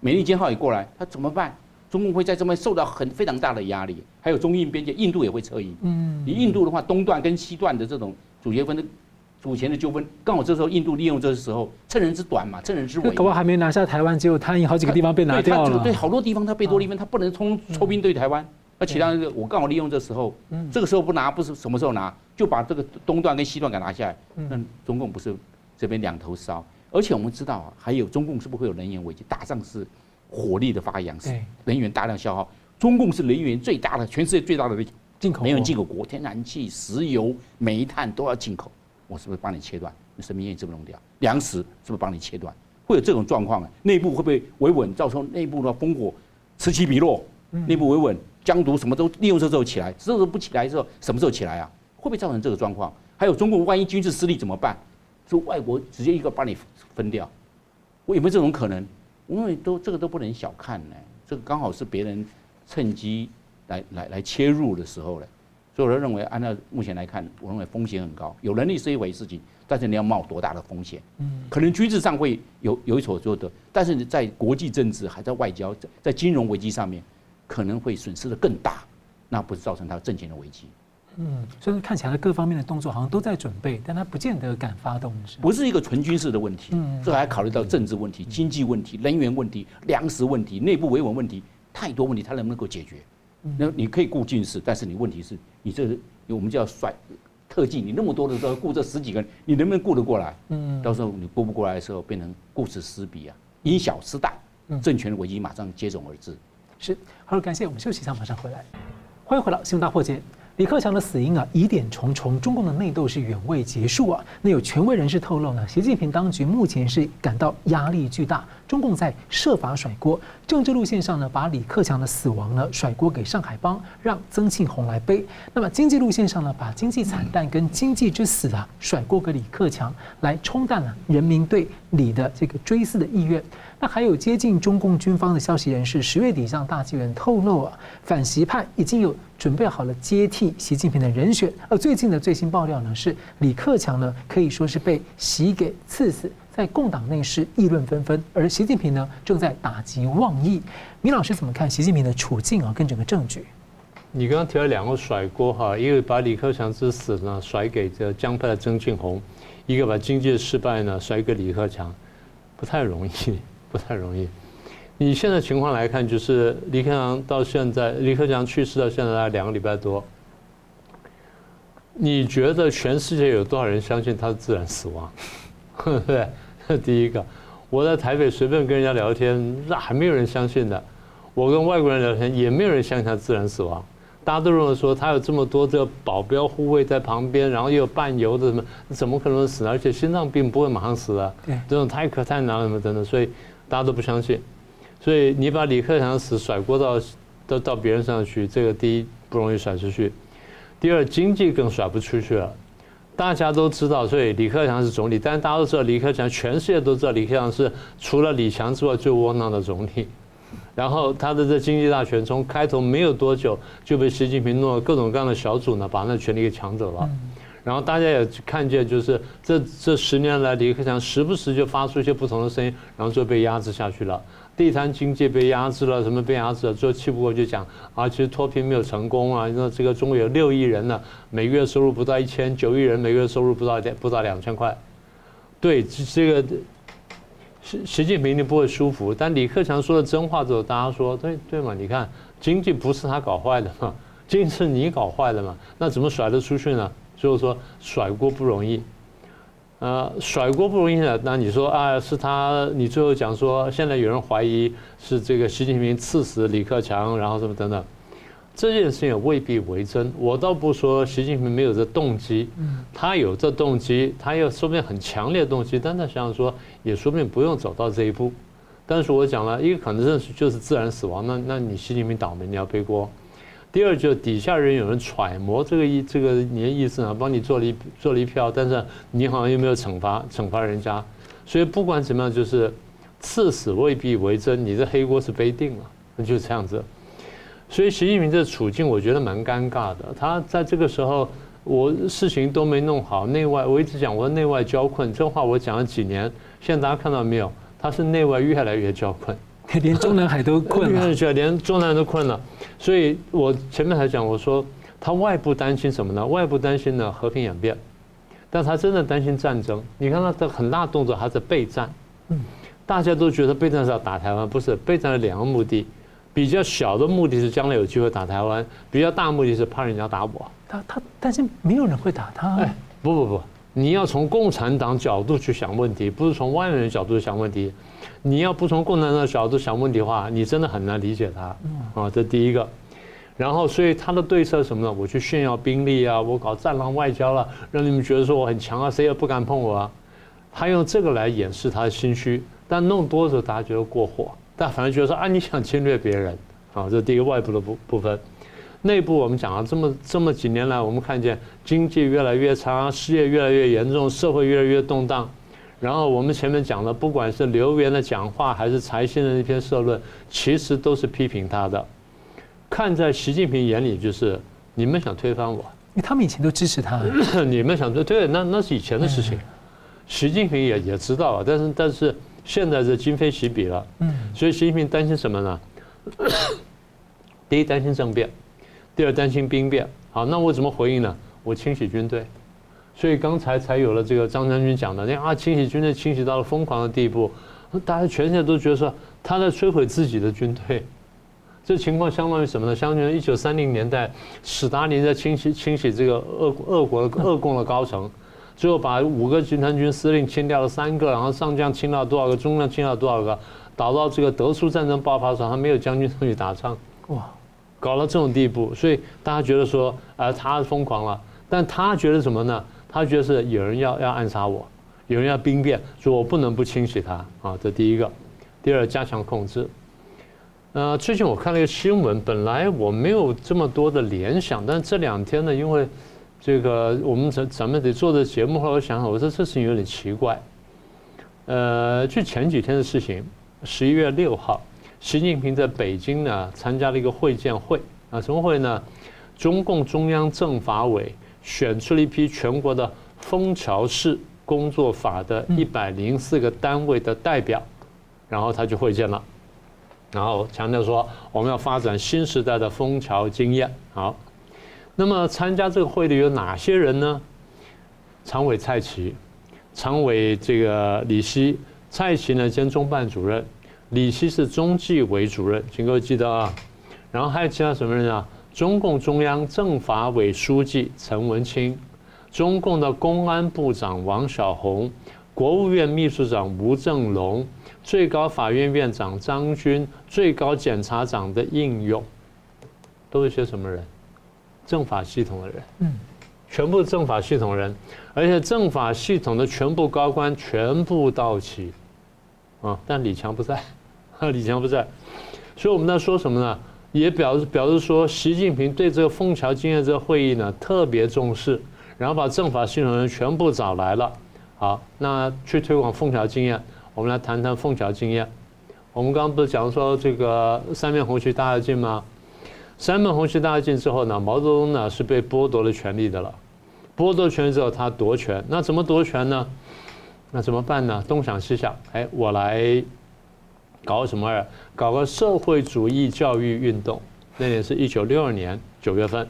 Speaker 2: 美利坚号也过来，他怎么办？中共会在这边受到很非常大的压力。还有中印边界，印度也会撤移。嗯，你印度的话，东段跟西段的这种主权分的主权的纠纷，刚好这时候印度利用这个时候趁人之短嘛，趁人之危。
Speaker 3: 搞不好还没拿下台湾，结果他有好几个地方被拿掉了。
Speaker 2: 对，好多地方他贝多利分，他不能冲抽兵对台湾。那其他我刚好利用这时候，这个时候不拿，不是什么时候拿，就把这个东段跟西段给拿下来。那中共不是这边两头烧？而且我们知道啊，还有中共是不是会有能源危机？打仗是火力的发扬，是能源大量消耗。中共是能源最大的，全世界最大的进口能源进口国，天然气、石油、煤炭都要进口。我是不是帮你切断？你生命线是不是弄掉？粮食是不是帮你切断？会有这种状况啊？内部会不会维稳，造成内部的烽火此起彼落？内部维稳，疆独什么都利用这时候起来，这时候不起来的时候，什么时候起来啊？会不会造成这个状况？还有中国万一军事失利怎么办？说外国直接一个把你分掉，我有没有这种可能？我认为都这个都不能小看呢。这个刚好是别人趁机来来来切入的时候呢。所以我认为按照目前来看，我认为风险很高。有能力是一回事情，但是你要冒多大的风险？嗯，可能军事上会有有所做的，但是你在国际政治还在外交，在在金融危机上面，可能会损失的更大，那不是造成他政权的危机。
Speaker 3: 嗯，所以看起来各方面的动作好像都在准备，但他不见得敢发动，是
Speaker 2: 不是一个纯军事的问题？嗯，这还考虑到政治问题、经济问题、能源问题、粮食问题、内部维稳问题，太多问题，他能不能够解决？那你可以顾军事，但是你问题是你这我们叫甩特技，你那么多的时候顾这十几个人，你能不能顾得过来？嗯，到时候你顾不过来的时候，变成顾此失彼啊，因小失大，政权的危机马上接踵而至。
Speaker 3: 是，好，感谢我们休息一下，马上回来，欢迎回到新闻大破解。李克强的死因啊，疑点重重，中共的内斗是远未结束啊。那有权威人士透露呢，习近平当局目前是感到压力巨大，中共在设法甩锅。政治路线上呢，把李克强的死亡呢甩锅给上海帮，让曾庆红来背。那么经济路线上呢，把经济惨淡跟经济之死啊甩锅给李克强，来冲淡了人民对李的这个追思的意愿。那还有接近中共军方的消息人士，十月底向大纪元透露啊，反习派已经有准备好了接替习近平的人选。而最近的最新爆料呢，是李克强呢可以说是被习给刺死，在共党内是议论纷纷，而习近平呢正在打击妄议。明老师怎么看习近平的处境啊？跟整个政局？
Speaker 1: 你刚刚提了两个甩锅哈，一个把李克强之死呢甩给这江派的曾庆红，一个把经济的失败呢甩给李克强，不太容易。不太容易。你现在情况来看，就是李克强到现在，李克强去世到现在大概两个礼拜多。你觉得全世界有多少人相信他是自然死亡？对 不对？这第一个，我在台北随便跟人家聊天，那还没有人相信的。我跟外国人聊天，也没有人相信他自然死亡。大家都认为说他有这么多的保镖护卫在旁边，然后又有伴游的什么，怎么可能死呢？而且心脏病不会马上死啊，这种太可太难了什么等等，所以。大家都不相信，所以你把李克强的死甩锅到到到别人身上去，这个第一不容易甩出去，第二经济更甩不出去了。大家都知道，所以李克强是总理，但是大家都知道李克强，全世界都知道李克强是除了李强之外最窝囊的总理。然后他的这经济大权从开头没有多久就被习近平弄了各种各样的小组呢，把那权力给抢走了。然后大家也看见，就是这这十年来，李克强时不时就发出一些不同的声音，然后就被压制下去了。地摊经济被压制了，什么被压制了？最后气不过就讲啊，其实脱贫没有成功啊。那这个中国有六亿人呢，每个月收入不到一千，九亿人每个月收入不到两不到两千块。对，这个习习近平你不会舒服。但李克强说的真话之后，大家说对对嘛？你看经济不是他搞坏的嘛，经济是你搞坏的嘛？那怎么甩得出去呢？就是说甩锅不容易，呃，甩锅不容易的。那你说啊，是他？你最后讲说，现在有人怀疑是这个习近平刺死李克强，然后什么等等，这件事情也未必为真。我倒不说习近平没有这动机，他有这动机，他又说不定很强烈的动机，但他想说，也说不定不用走到这一步。但是我讲了一个可能是就是自然死亡，那那你习近平倒霉，你要背锅。第二就是底下人有人揣摩这个意这个你的意思啊，帮你做了一做了一票，但是你好像又没有惩罚惩罚人家，所以不管怎么样，就是刺史未必为真，你这黑锅是背定了，那就是这样子。所以习近平这处境我觉得蛮尴尬的，他在这个时候我事情都没弄好，内外我一直讲我内外交困，这话我讲了几年，现在大家看到没有？他是内外越来越交困。
Speaker 3: 连中南海都困了，
Speaker 1: 连中南海都困了，所以我前面还讲，我说他外部担心什么呢？外部担心呢和平演变，但他真的担心战争。你看他的很大动作，他在备战。嗯，大家都觉得备战是要打台湾，不是备战的两个目的，比较小的目的是将来有机会打台湾，比较大目的是怕人家打我。
Speaker 3: 他他担心没有人会打他。哎，
Speaker 1: 不不不，你要从共产党角度去想问题，不是从外面的角度去想问题。你要不从共产党的角度想问题的话，你真的很难理解他啊。这第一个，然后所以他的对策什么呢？我去炫耀兵力啊，我搞战狼外交了，让你们觉得说我很强啊，谁也不敢碰我啊。他用这个来掩饰他的心虚，但弄多的时候大家觉得过火，但反而觉得说啊，你想侵略别人啊。这第一个外部的部部分，内部我们讲了这么这么几年来，我们看见经济越来越差，失业越来越严重，社会越来越动荡。然后我们前面讲的，不管是刘源的讲话，还是财新的那篇社论，其实都是批评他的。看在习近平眼里，就是你们想推翻我，
Speaker 3: 因为他们以前都支持他。
Speaker 1: 你们想推对，那那是以前的事情。习近平也也知道啊，但是但是现在是今非昔比了。嗯。所以习近平担心什么呢？第一担心政变，第二担心兵变。好，那我怎么回应呢？我清洗军队。所以刚才才有了这个张将军讲的，那啊清洗军队清洗到了疯狂的地步，大家全世界都觉得说他在摧毁自己的军队，这情况相当于什么呢？相当于一九三零年代史达林在清洗清洗这个俄俄国的俄共的高层，最后把五个集团军司令清掉了三个，然后上将清掉多少个，中将清掉多少个，导到这个德苏战争爆发的时候，他没有将军上去打仗，哇，搞到这种地步，所以大家觉得说啊他疯狂了，但他觉得什么呢？他觉得是有人要要暗杀我，有人要兵变，所以我不能不清洗他啊。这第一个，第二加强控制。呃，最近我看了一个新闻，本来我没有这么多的联想，但这两天呢，因为这个我们咱咱们得做的节目，后来我想想，我说这事情有点奇怪。呃，就前几天的事情，十一月六号，习近平在北京呢参加了一个会见会啊，什么会呢？中共中央政法委。选出了一批全国的枫桥市工作法的一百零四个单位的代表，然后他就会见了，然后强调说我们要发展新时代的枫桥经验。好，那么参加这个会的有哪些人呢？常委蔡奇，常委这个李希，蔡奇呢兼中办主任，李希是中纪委主任，请各位记得啊。然后还有其他什么人啊？中共中央政法委书记陈文清，中共的公安部长王小红，国务院秘书长吴政龙，最高法院院长张军，最高检察长的应勇，都是些什么人？政法系统的人，嗯，全部政法系统人，而且政法系统的全部高官全部到齐，啊，但李强不在，李强不在，所以我们在说什么呢？也表示表示说，习近平对这个枫桥经验这个会议呢特别重视，然后把政法系统人全部找来了。好，那去推广枫桥经验，我们来谈谈枫桥经验。我们刚刚不是讲说这个三面红旗大跃进吗？三面红旗大跃进之后呢，毛泽东呢是被剥夺了权力的了。剥夺权力之后，他夺权，那怎么夺权呢？那怎么办呢？东想西想，哎，我来。搞什么？搞个社会主义教育运动。那年是一九六二年九月份，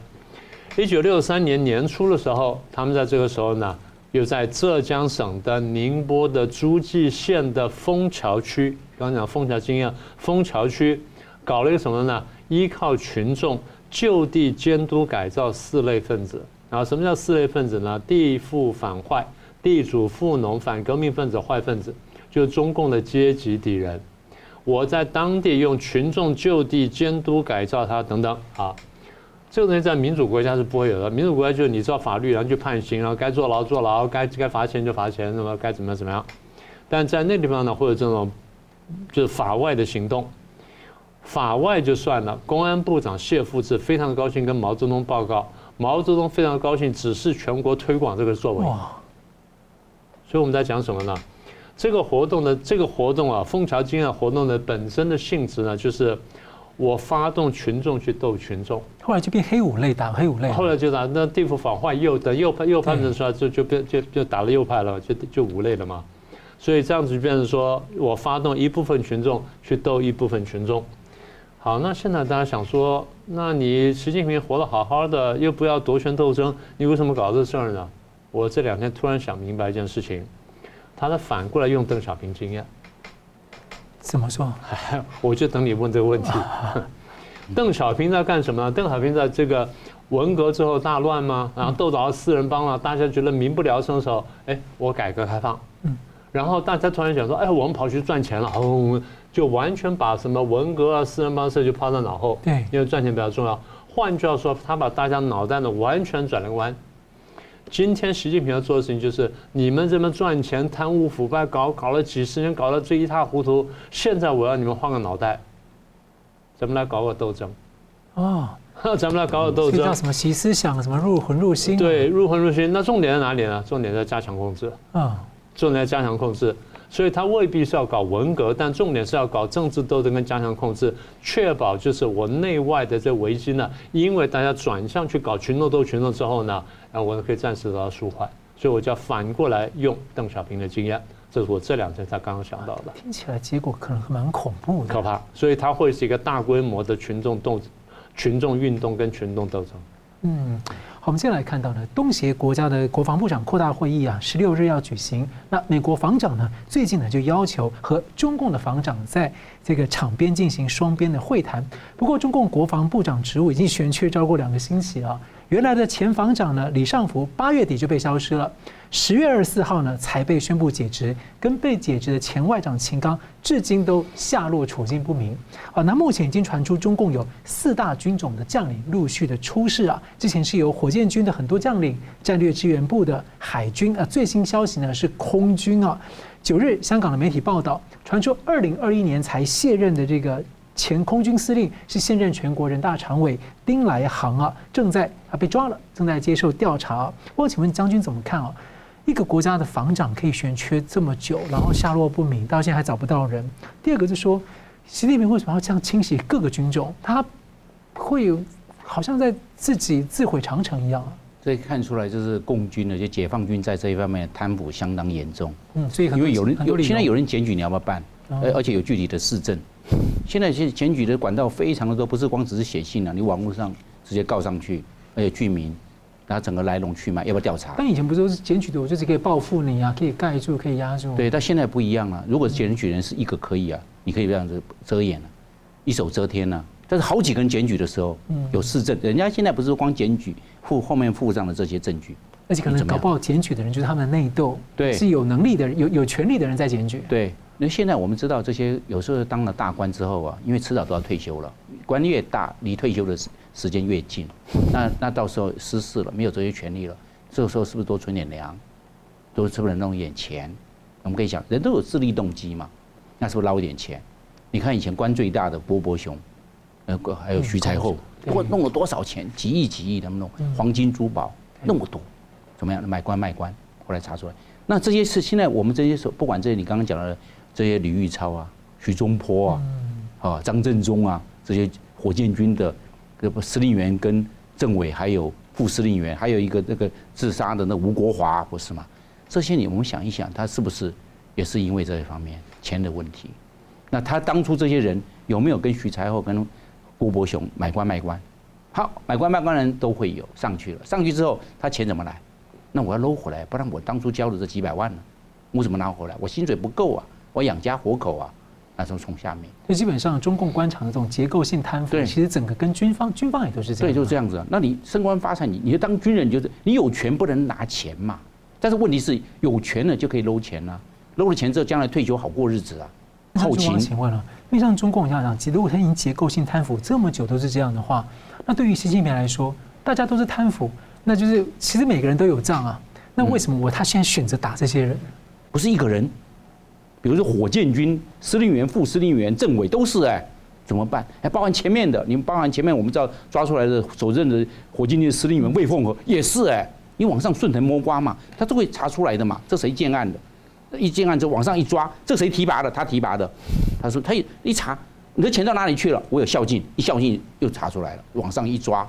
Speaker 1: 一九六三年年初的时候，他们在这个时候呢，又在浙江省的宁波的诸暨县的枫桥区，刚讲枫桥经验，枫桥区搞了一个什么呢？依靠群众就地监督改造四类分子。然后什么叫四类分子呢？地富反坏，地主富农，反革命分子，坏分子，就是中共的阶级敌人。我在当地用群众就地监督改造它等等啊，这个东西在民主国家是不会有的。民主国家就是你照法律，然后去判刑，然后该坐牢坐牢，该该罚钱就罚钱，那么该怎么样怎么样。但在那地方呢，会有这种就是法外的行动。法外就算了，公安部长谢富治非常高兴跟毛泽东报告，毛泽东非常高兴指示全国推广这个作为。所以我们在讲什么呢？这个活动的这个活动啊，枫桥经验活动的本身的性质呢，就是我发动群众去斗群众。
Speaker 3: 后来就变黑五类，打黑五类。
Speaker 1: 后来就打那地府反坏右的右派右派的时候，就就变就就打了右派了，就就五类了嘛。所以这样子就变成说我发动一部分群众去斗一部分群众。好，那现在大家想说，那你习近平活得好好的，又不要夺权斗争，你为什么搞这事儿呢？我这两天突然想明白一件事情，他在反过来用邓小平经验。
Speaker 3: 怎么说？
Speaker 1: 我就等你问这个问题。邓小平在干什么呢？邓小平在这个文革之后大乱吗？然后斗倒了四人帮了，大家觉得民不聊生的时候，哎，我改革开放。嗯。然后大家突然想说，哎，我们跑去赚钱了，哦，就完全把什么文革啊、四人帮事就抛在脑后。
Speaker 3: 对。
Speaker 1: 因为赚钱比较重要。换句话说，他把大家脑袋呢完全转了个弯。今天习近平要做的事情就是，你们这么赚钱、贪污腐败，搞搞了几十年，搞得这一塌糊涂。现在我要你们换个脑袋，咱们来搞个斗争。
Speaker 3: 哦，
Speaker 1: 咱们来搞搞斗争。
Speaker 3: 叫什么习思想？什么入魂入心？
Speaker 1: 对，入魂入心。那重点在哪里呢？重点在加强控制。
Speaker 3: 啊，
Speaker 1: 重点在加强控制。所以他未必是要搞文革，但重点是要搞政治斗争跟加强控制，确保就是我内外的这危机呢，因为大家转向去搞群众斗群众之后呢，然后我可以暂时得到舒缓。所以我就要反过来用邓小平的经验，这是我这两天才刚刚想到的。
Speaker 3: 听起来结果可能蛮恐怖的，
Speaker 1: 可怕。所以它会是一个大规模的群众斗、群众运动跟群众斗争。
Speaker 3: 嗯。好，我们现在来看到呢，东协国家的国防部长扩大会议啊，十六日要举行。那美国防长呢，最近呢就要求和中共的防长在这个场边进行双边的会谈。不过，中共国防部长职务已经悬缺超过两个星期了。原来的前防长呢，李尚福八月底就被消失了，十月二十四号呢才被宣布解职，跟被解职的前外长秦刚至今都下落处境不明。啊，那目前已经传出中共有四大军种的将领陆续的出事啊，之前是由火箭军的很多将领、战略支援部的海军啊，最新消息呢是空军啊，九日香港的媒体报道传出二零二一年才卸任的这个。前空军司令是现任全国人大常委丁来航啊，正在啊被抓了，正在接受调查。我请问将军怎么看啊？一个国家的防长可以悬缺这么久，然后下落不明，到现在还找不到人。第二个就是说，习近平为什么要这样清洗各个军种？他会有好像在自己自毁长城一样啊？
Speaker 2: 这看出来就是共军的，就解放军在这一方面贪腐相当严重。
Speaker 3: 嗯，所以
Speaker 2: 因为有人有现在有人检举，你要不要办？而而且有具体的市政。现在其实检举的管道非常的多，不是光只是写信了，你网络上直接告上去，而且具名，然后整个来龙去脉，要不要调查？
Speaker 3: 但以前不是都是检举的，我就是可以报复你啊，可以盖住，可以压住。
Speaker 2: 对，但现在不一样了。如果是检举人是一个可以啊，你可以这样子遮掩了，一手遮天了。但是好几个人检举的时候，有市政，人家现在不是光检举附后面附上的这些证据，
Speaker 3: 而且可能搞不好检举的人就是他们的内斗，
Speaker 2: 对，
Speaker 3: 是有能力的人，有有权力的人在检举，
Speaker 2: 对。那现在我们知道，这些有时候当了大官之后啊，因为迟早都要退休了，官越大，离退休的时时间越近，那那到时候失势了，没有这些权利了，这个时候是不是多存点粮，多是不是弄一点钱？我们可以想，人都有自利动机嘛，那是不是捞一点钱？你看以前官最大的波波熊，呃，还有徐才厚，我弄了多少钱？几亿几亿他们弄黄金珠宝那么多，怎么样？买官卖官，后来查出来，那这些事现在我们这些时候，不管这些你刚刚讲的。这些李玉超啊、徐中坡啊、啊张振中啊，这些火箭军的这个司令员跟政委，还有副司令员，还有一个那个自杀的那吴国华，不是吗？这些你我们想一想，他是不是也是因为这一方面钱的问题？那他当初这些人有没有跟徐才厚、跟郭伯雄买官卖官？好，买官卖官人都会有上去了，上去之后他钱怎么来？那我要搂回来，不然我当初交的这几百万呢？我怎么拿回来？我薪水不够啊！我养家活口啊，那时候从下面。
Speaker 3: 就基本上中共官场的这种结构性贪腐，对，其实整个跟军方军方也都是这样。
Speaker 2: 对，就是这样子。那你升官发财，你你就当军人，就是你有权不能拿钱嘛。但是问题是有权了就可以搂钱啊，搂了钱之后将来退休好过日子啊。
Speaker 3: 后勤，请问了，因为像中共这样，如果他已经结构性贪腐这么久都是这样的话，那对于习近平来说，大家都是贪腐，那就是其实每个人都有账啊。那为什么我他现在选择打这些人？
Speaker 2: 不是一个人。比如说火箭军司令员、副司令员、政委都是哎，怎么办？还包含前面的，你们包含前面我们知道抓出来的首任的火箭军司令员魏凤和也是哎，你往上顺藤摸瓜嘛，他都会查出来的嘛。这谁建案的？一建案之后往上一抓，这谁提拔的？他提拔的。他说他一一查，你的钱到哪里去了？我有孝敬，一孝敬又查出来了，往上一抓，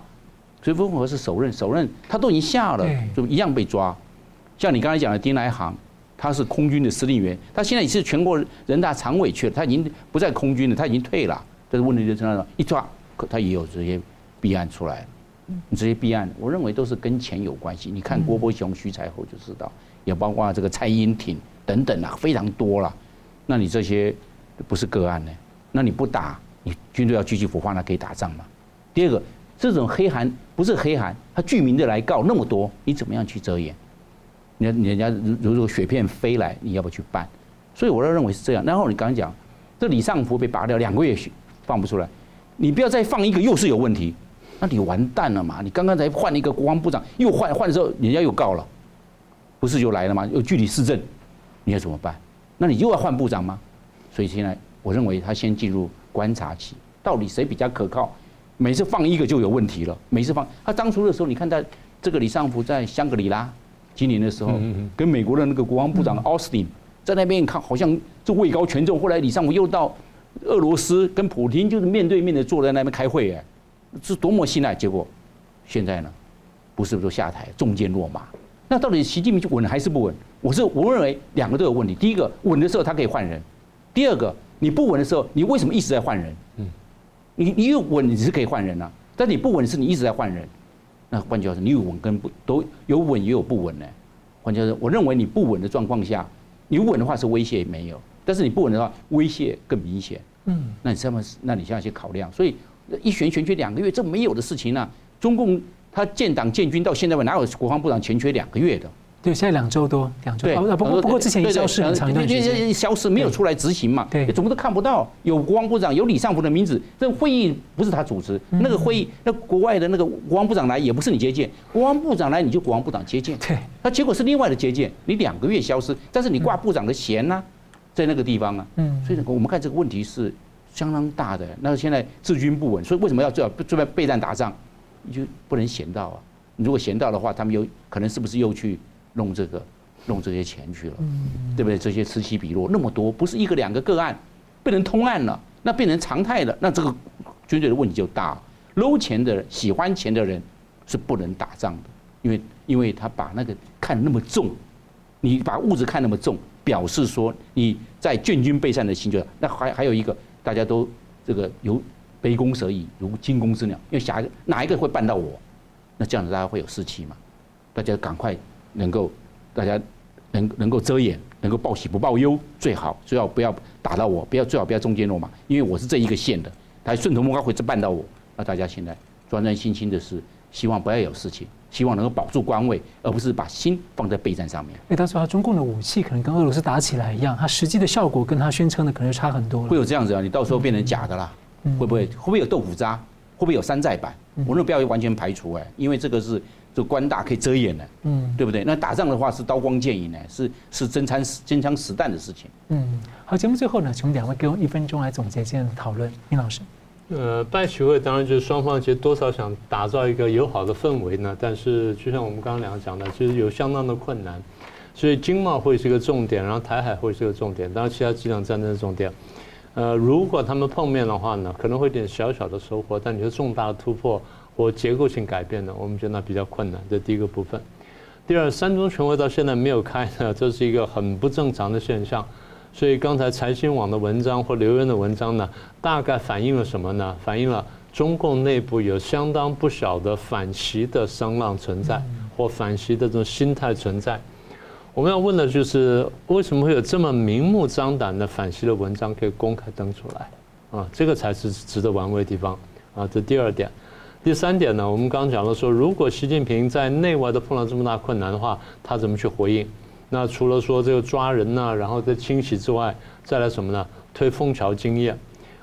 Speaker 2: 所以魏凤和是首任，首任他都已经下了，就一样被抓。像你刚才讲的丁来航。他是空军的司令员，他现在也是全国人大常委去了，他已经不在空军了，他已经退了。但是问题就在那，一抓，他也有这些弊案出来了。这些弊案，我认为都是跟钱有关系。你看郭伯雄、徐才厚就知道，也包括这个蔡英挺等等啊，非常多了。那你这些不是个案呢？那你不打，你军队要继续腐化，那可以打仗吗？第二个，这种黑函不是黑函，他具名的来告那么多，你怎么样去遮掩？人人家如如果雪片飞来，你要不要去办？所以我都认为是这样。然后你刚刚讲，这李尚福被拔掉两个月放不出来，你不要再放一个又是有问题，那你完蛋了嘛？你刚刚才换了一个国防部长，又换换的时候，人家又告了，不是就来了吗？又据理力争，你要怎么办？那你又要换部长吗？所以现在我认为他先进入观察期，到底谁比较可靠？每次放一个就有问题了，每次放他当初的时候，你看他这个李尚福在香格里拉。今年的时候，跟美国的那个国防部长奥斯汀在那边看，好像就位高权重。后来李尚福又到俄罗斯跟普京就是面对面的坐在那边开会，哎，是多么信赖。结果现在呢，不是说下台，中箭落马。那到底习近平就稳还是不稳？我是我认为两个都有问题。第一个稳的时候他可以换人，第二个你不稳的时候，你为什么一直在换人？嗯，你你有稳你是可以换人啊，但你不稳是你一直在换人。那换句话说，你有稳跟不都有稳也有不稳呢？换句话说，我认为你不稳的状况下，你稳的话是威胁没有，但是你不稳的话，威胁更明显。嗯，那你这么，那你现在去考量，所以一选选缺两个月，这没有的事情呢、啊。中共他建党建军到现在哪有国防部长前缺两个月的？对，现在两周多，两周。对，不过不过之前也消失很长一段时间，消失没有出来执行嘛？对，怎么都看不到有国防部长，有李尚福的名字。这会议不是他主持，那个会议，那国外的那个国防部长来也不是你接见，国防部长来你就国防部长接见。对，那结果是另外的接见，你两个月消失，但是你挂部长的衔呢，在那个地方啊。嗯，所以我们看这个问题是相当大的。那现在治军不稳，所以为什么要做准备备战打仗？你就不能闲到啊？你如果闲到的话，他们有可能是不是又去？弄这个，弄这些钱去了，对不对？这些此起彼落那么多，不是一个两个个案，变成通案了，那变成常态了，那这个军队的问题就大。搂钱的人，喜欢钱的人是不能打仗的，因为因为他把那个看那么重，你把物质看那么重，表示说你在建军备战的心就那还还有一个，大家都这个有杯弓蛇影，如惊弓之鸟，因为下一个哪一个会办到我？那这样子大家会有士气嘛？大家赶快。能够大家能能够遮掩，能够报喜不报忧最好，最好不要打到我，不要最好不要中间落马，因为我是这一个县的，他顺藤摸瓜会办到我。那大家现在专专心心的是希望不要有事情，希望能够保住官位，而不是把心放在备战上面。哎，他说他中共的武器可能跟俄罗斯打起来一样，他实际的效果跟他宣称的可能就差很多了。会有这样子啊？你到时候变成假的啦？会不会？会不会有豆腐渣？会不会有山寨版？我认为不要完全排除哎，因为这个是。就官大可以遮掩的，嗯，对不对？那打仗的话是刀光剑影呢，是是真枪实真枪实弹的事情。嗯，好，节目最后呢，请两位给我一分钟来总结今天的讨论。殷老师，呃，拜习会当然就是双方其实多少想打造一个友好的氛围呢，但是就像我们刚刚两个讲的，其实有相当的困难。所以经贸会是一个重点，然后台海会是一个重点，当然其他几场战争的重点。呃，如果他们碰面的话呢，可能会有点小小的收获，但你说重大的突破。或结构性改变呢，我们觉得那比较困难。这第一个部分。第二，三中全会到现在没有开呢，这是一个很不正常的现象。所以刚才财新网的文章或留言的文章呢，大概反映了什么呢？反映了中共内部有相当不小的反习的声浪存在，或反习的这种心态存在。我们要问的就是，为什么会有这么明目张胆的反习的文章可以公开登出来？啊，这个才是值得玩味的地方。啊，这第二点。第三点呢，我们刚刚讲了说，如果习近平在内外都碰到这么大困难的话，他怎么去回应？那除了说这个抓人呐，然后再清洗之外，再来什么呢？推枫桥经验。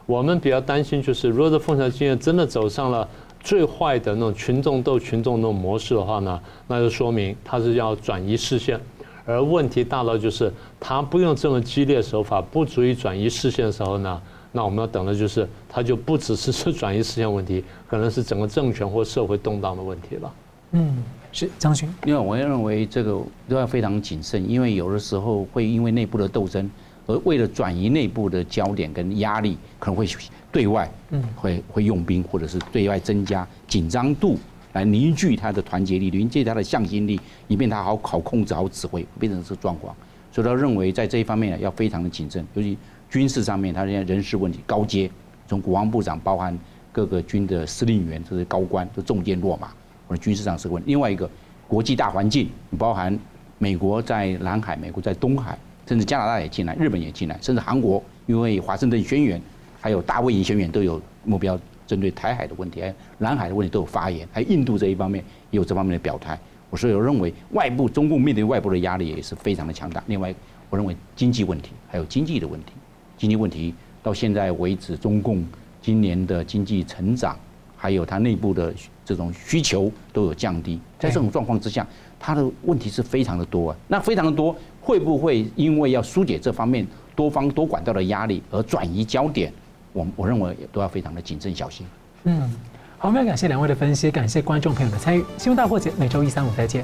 Speaker 2: 我们比较担心就是，如果这枫桥经验真的走上了最坏的那种群众斗群众那种模式的话呢，那就说明他是要转移视线，而问题大到就是他不用这么激烈手法，不足以转移视线的时候呢，
Speaker 1: 那我们要等的就是，它就不只是是转移视线问题，可能是整个政权或社会动荡的问题了。
Speaker 3: 嗯，是张勋。
Speaker 2: 因为我认为这个都要非常谨慎，因为有的时候会因为内部的斗争，而为了转移内部的焦点跟压力，可能会对外，嗯，会会用兵，或者是对外增加紧张度，来凝聚他的团结力，凝聚他的向心力，以便他好好控制、好指挥，变成这个状况。所以他认为在这一方面要非常的谨慎，尤其军事上面，他现在人事问题高阶，从国防部长包含各个军的司令员，这些高官都中箭落马。或者军事上是问。另外一个国际大环境，包含美国在南海、美国在东海，甚至加拿大也进来，日本也进来，甚至韩国因为华盛顿宣言，还有大卫营宣言都有目标针对台海的问题，还有南海的问题都有发言，还有印度这一方面也有这方面的表态。我所以我认为外部中共面对外部的压力也是非常的强大。另外，我认为经济问题还有经济的问题，经济问题到现在为止，中共今年的经济成长。还有它内部的这种需求都有降低，在这种状况之下，它的问题是非常的多啊。那非常的多，会不会因为要疏解这方面多方多管道的压力而转移焦点？我我认为也都要非常的谨慎小心。
Speaker 3: 嗯，好，我们要感谢两位的分析，感谢观众朋友的参与。新闻大破解每周一、三、五再见。